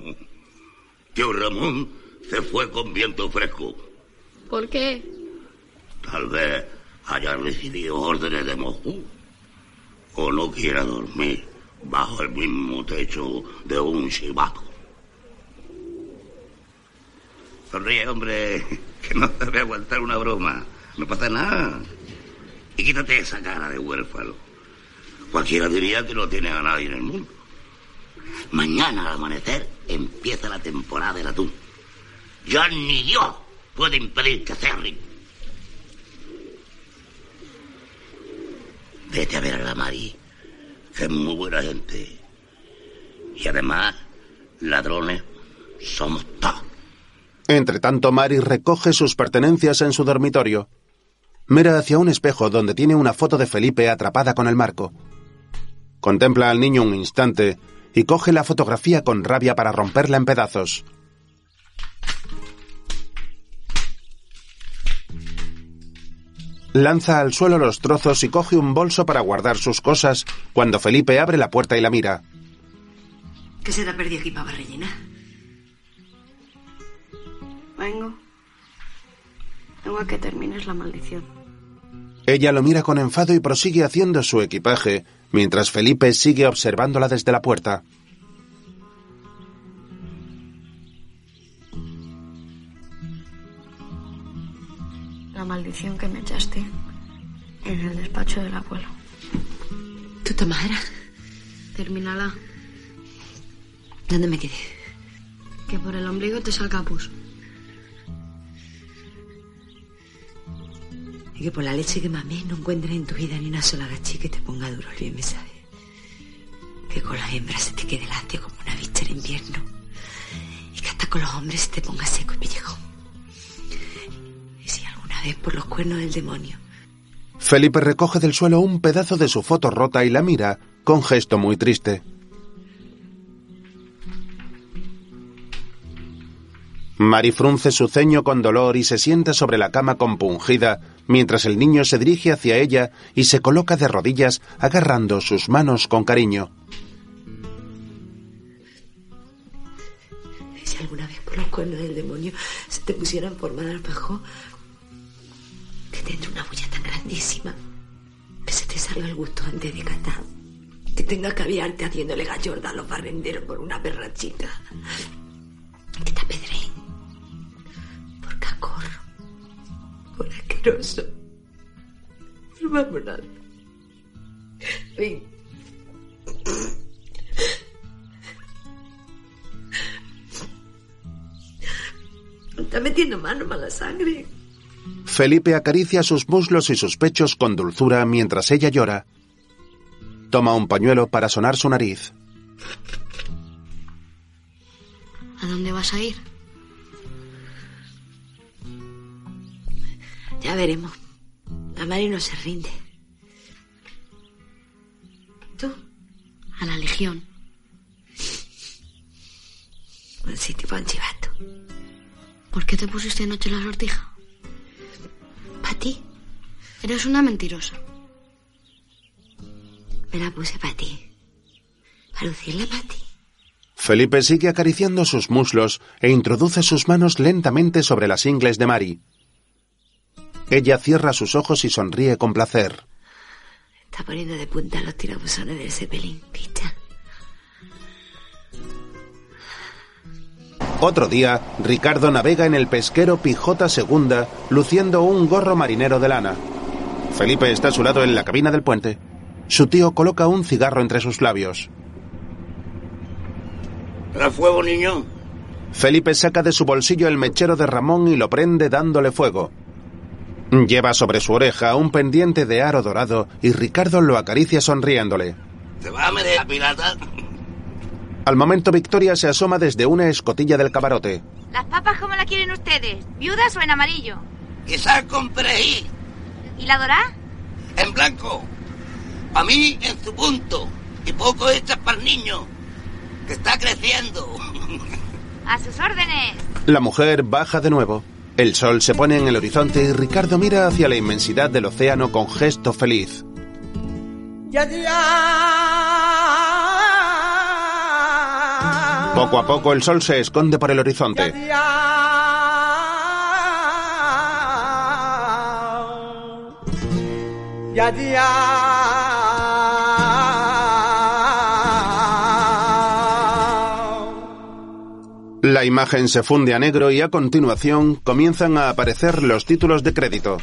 Tío Ramón se fue con viento fresco. ¿Por qué? Tal vez haya recibido órdenes de Moscú. O no quiera dormir bajo el mismo techo de un chivato. Sonríe, hombre, que no te voy a aguantar una broma. No pasa nada. Y quítate esa cara de huérfano. Cualquiera diría que no tiene a nadie en el mundo. Mañana al amanecer empieza la temporada del atún. Ya ni Dios puede impedir que cerren. Vete a ver a la Mari, es muy buena gente. Y además, ladrones somos todos. Entre tanto, Mari recoge sus pertenencias en su dormitorio. Mira hacia un espejo donde tiene una foto de Felipe atrapada con el marco. Contempla al niño un instante y coge la fotografía con rabia para romperla en pedazos. Lanza al suelo los trozos y coge un bolso para guardar sus cosas cuando Felipe abre la puerta y la mira. ¿Qué se te ha perdido aquí, pava rellena? Vengo. Vengo a que termines la maldición. Ella lo mira con enfado y prosigue haciendo su equipaje, mientras Felipe sigue observándola desde la puerta. Maldición que me echaste en el despacho del abuelo. ¿Tu tomadera? Termínala. ¿Dónde me quedé? Que por el ombligo te salga pus. Y que por la leche que mamé no encuentres en tu vida ni una sola gachí que te ponga duro el bien me sabe. Que con las hembras se te quede lacio como una bicha en invierno. Y que hasta con los hombres se te ponga seco y pellejón. Vez por los cuernos del demonio Felipe recoge del suelo un pedazo de su foto rota y la mira con gesto muy triste. Mari frunce su ceño con dolor y se sienta sobre la cama compungida mientras el niño se dirige hacia ella y se coloca de rodillas agarrando sus manos con cariño. Si alguna vez por los cuernos del demonio se te pusiera en forma de entre una bulla tan grandísima que se te salga el gusto antes de catar. Que tenga que aviarte haciéndole gallorda a los barrenderos por una perrachita. Que te apedreen. Por cacorro. Por asqueroso. Por mamonado. Está metiendo mano mala sangre. Felipe acaricia sus muslos y sus pechos con dulzura mientras ella llora. Toma un pañuelo para sonar su nariz. ¿A dónde vas a ir? Ya veremos. La Mari no se rinde. ¿Tú? A la Legión. Buen sitio para un chivato. ¿Por qué te pusiste anoche la sortija? ¿Para ti? Eres una mentirosa. Me la puse para ti. Para lucirla para ti. Felipe sigue acariciando sus muslos e introduce sus manos lentamente sobre las ingles de Mari. Ella cierra sus ojos y sonríe con placer. Está poniendo de punta los tirabuzones del Zeppelin, picha. Otro día, Ricardo navega en el pesquero Pijota Segunda, luciendo un gorro marinero de lana. Felipe está a su lado en la cabina del puente. Su tío coloca un cigarro entre sus labios. ¿Trae fuego, niño? Felipe saca de su bolsillo el mechero de Ramón y lo prende dándole fuego. Lleva sobre su oreja un pendiente de aro dorado y Ricardo lo acaricia sonriéndole. ¿Te va a meter pirata? Al momento Victoria se asoma desde una escotilla del camarote. ¿Las papas cómo las quieren ustedes? ¿Viudas o en amarillo? Quizás con perejil, ¿Y la dorá? en blanco. A mí en su punto. Y poco hechas para el niño. que está creciendo. A sus órdenes. La mujer baja de nuevo. El sol se pone en el horizonte y Ricardo mira hacia la inmensidad del océano con gesto feliz. Ya, ya. Poco a poco el sol se esconde por el horizonte. La imagen se funde a negro y a continuación comienzan a aparecer los títulos de crédito.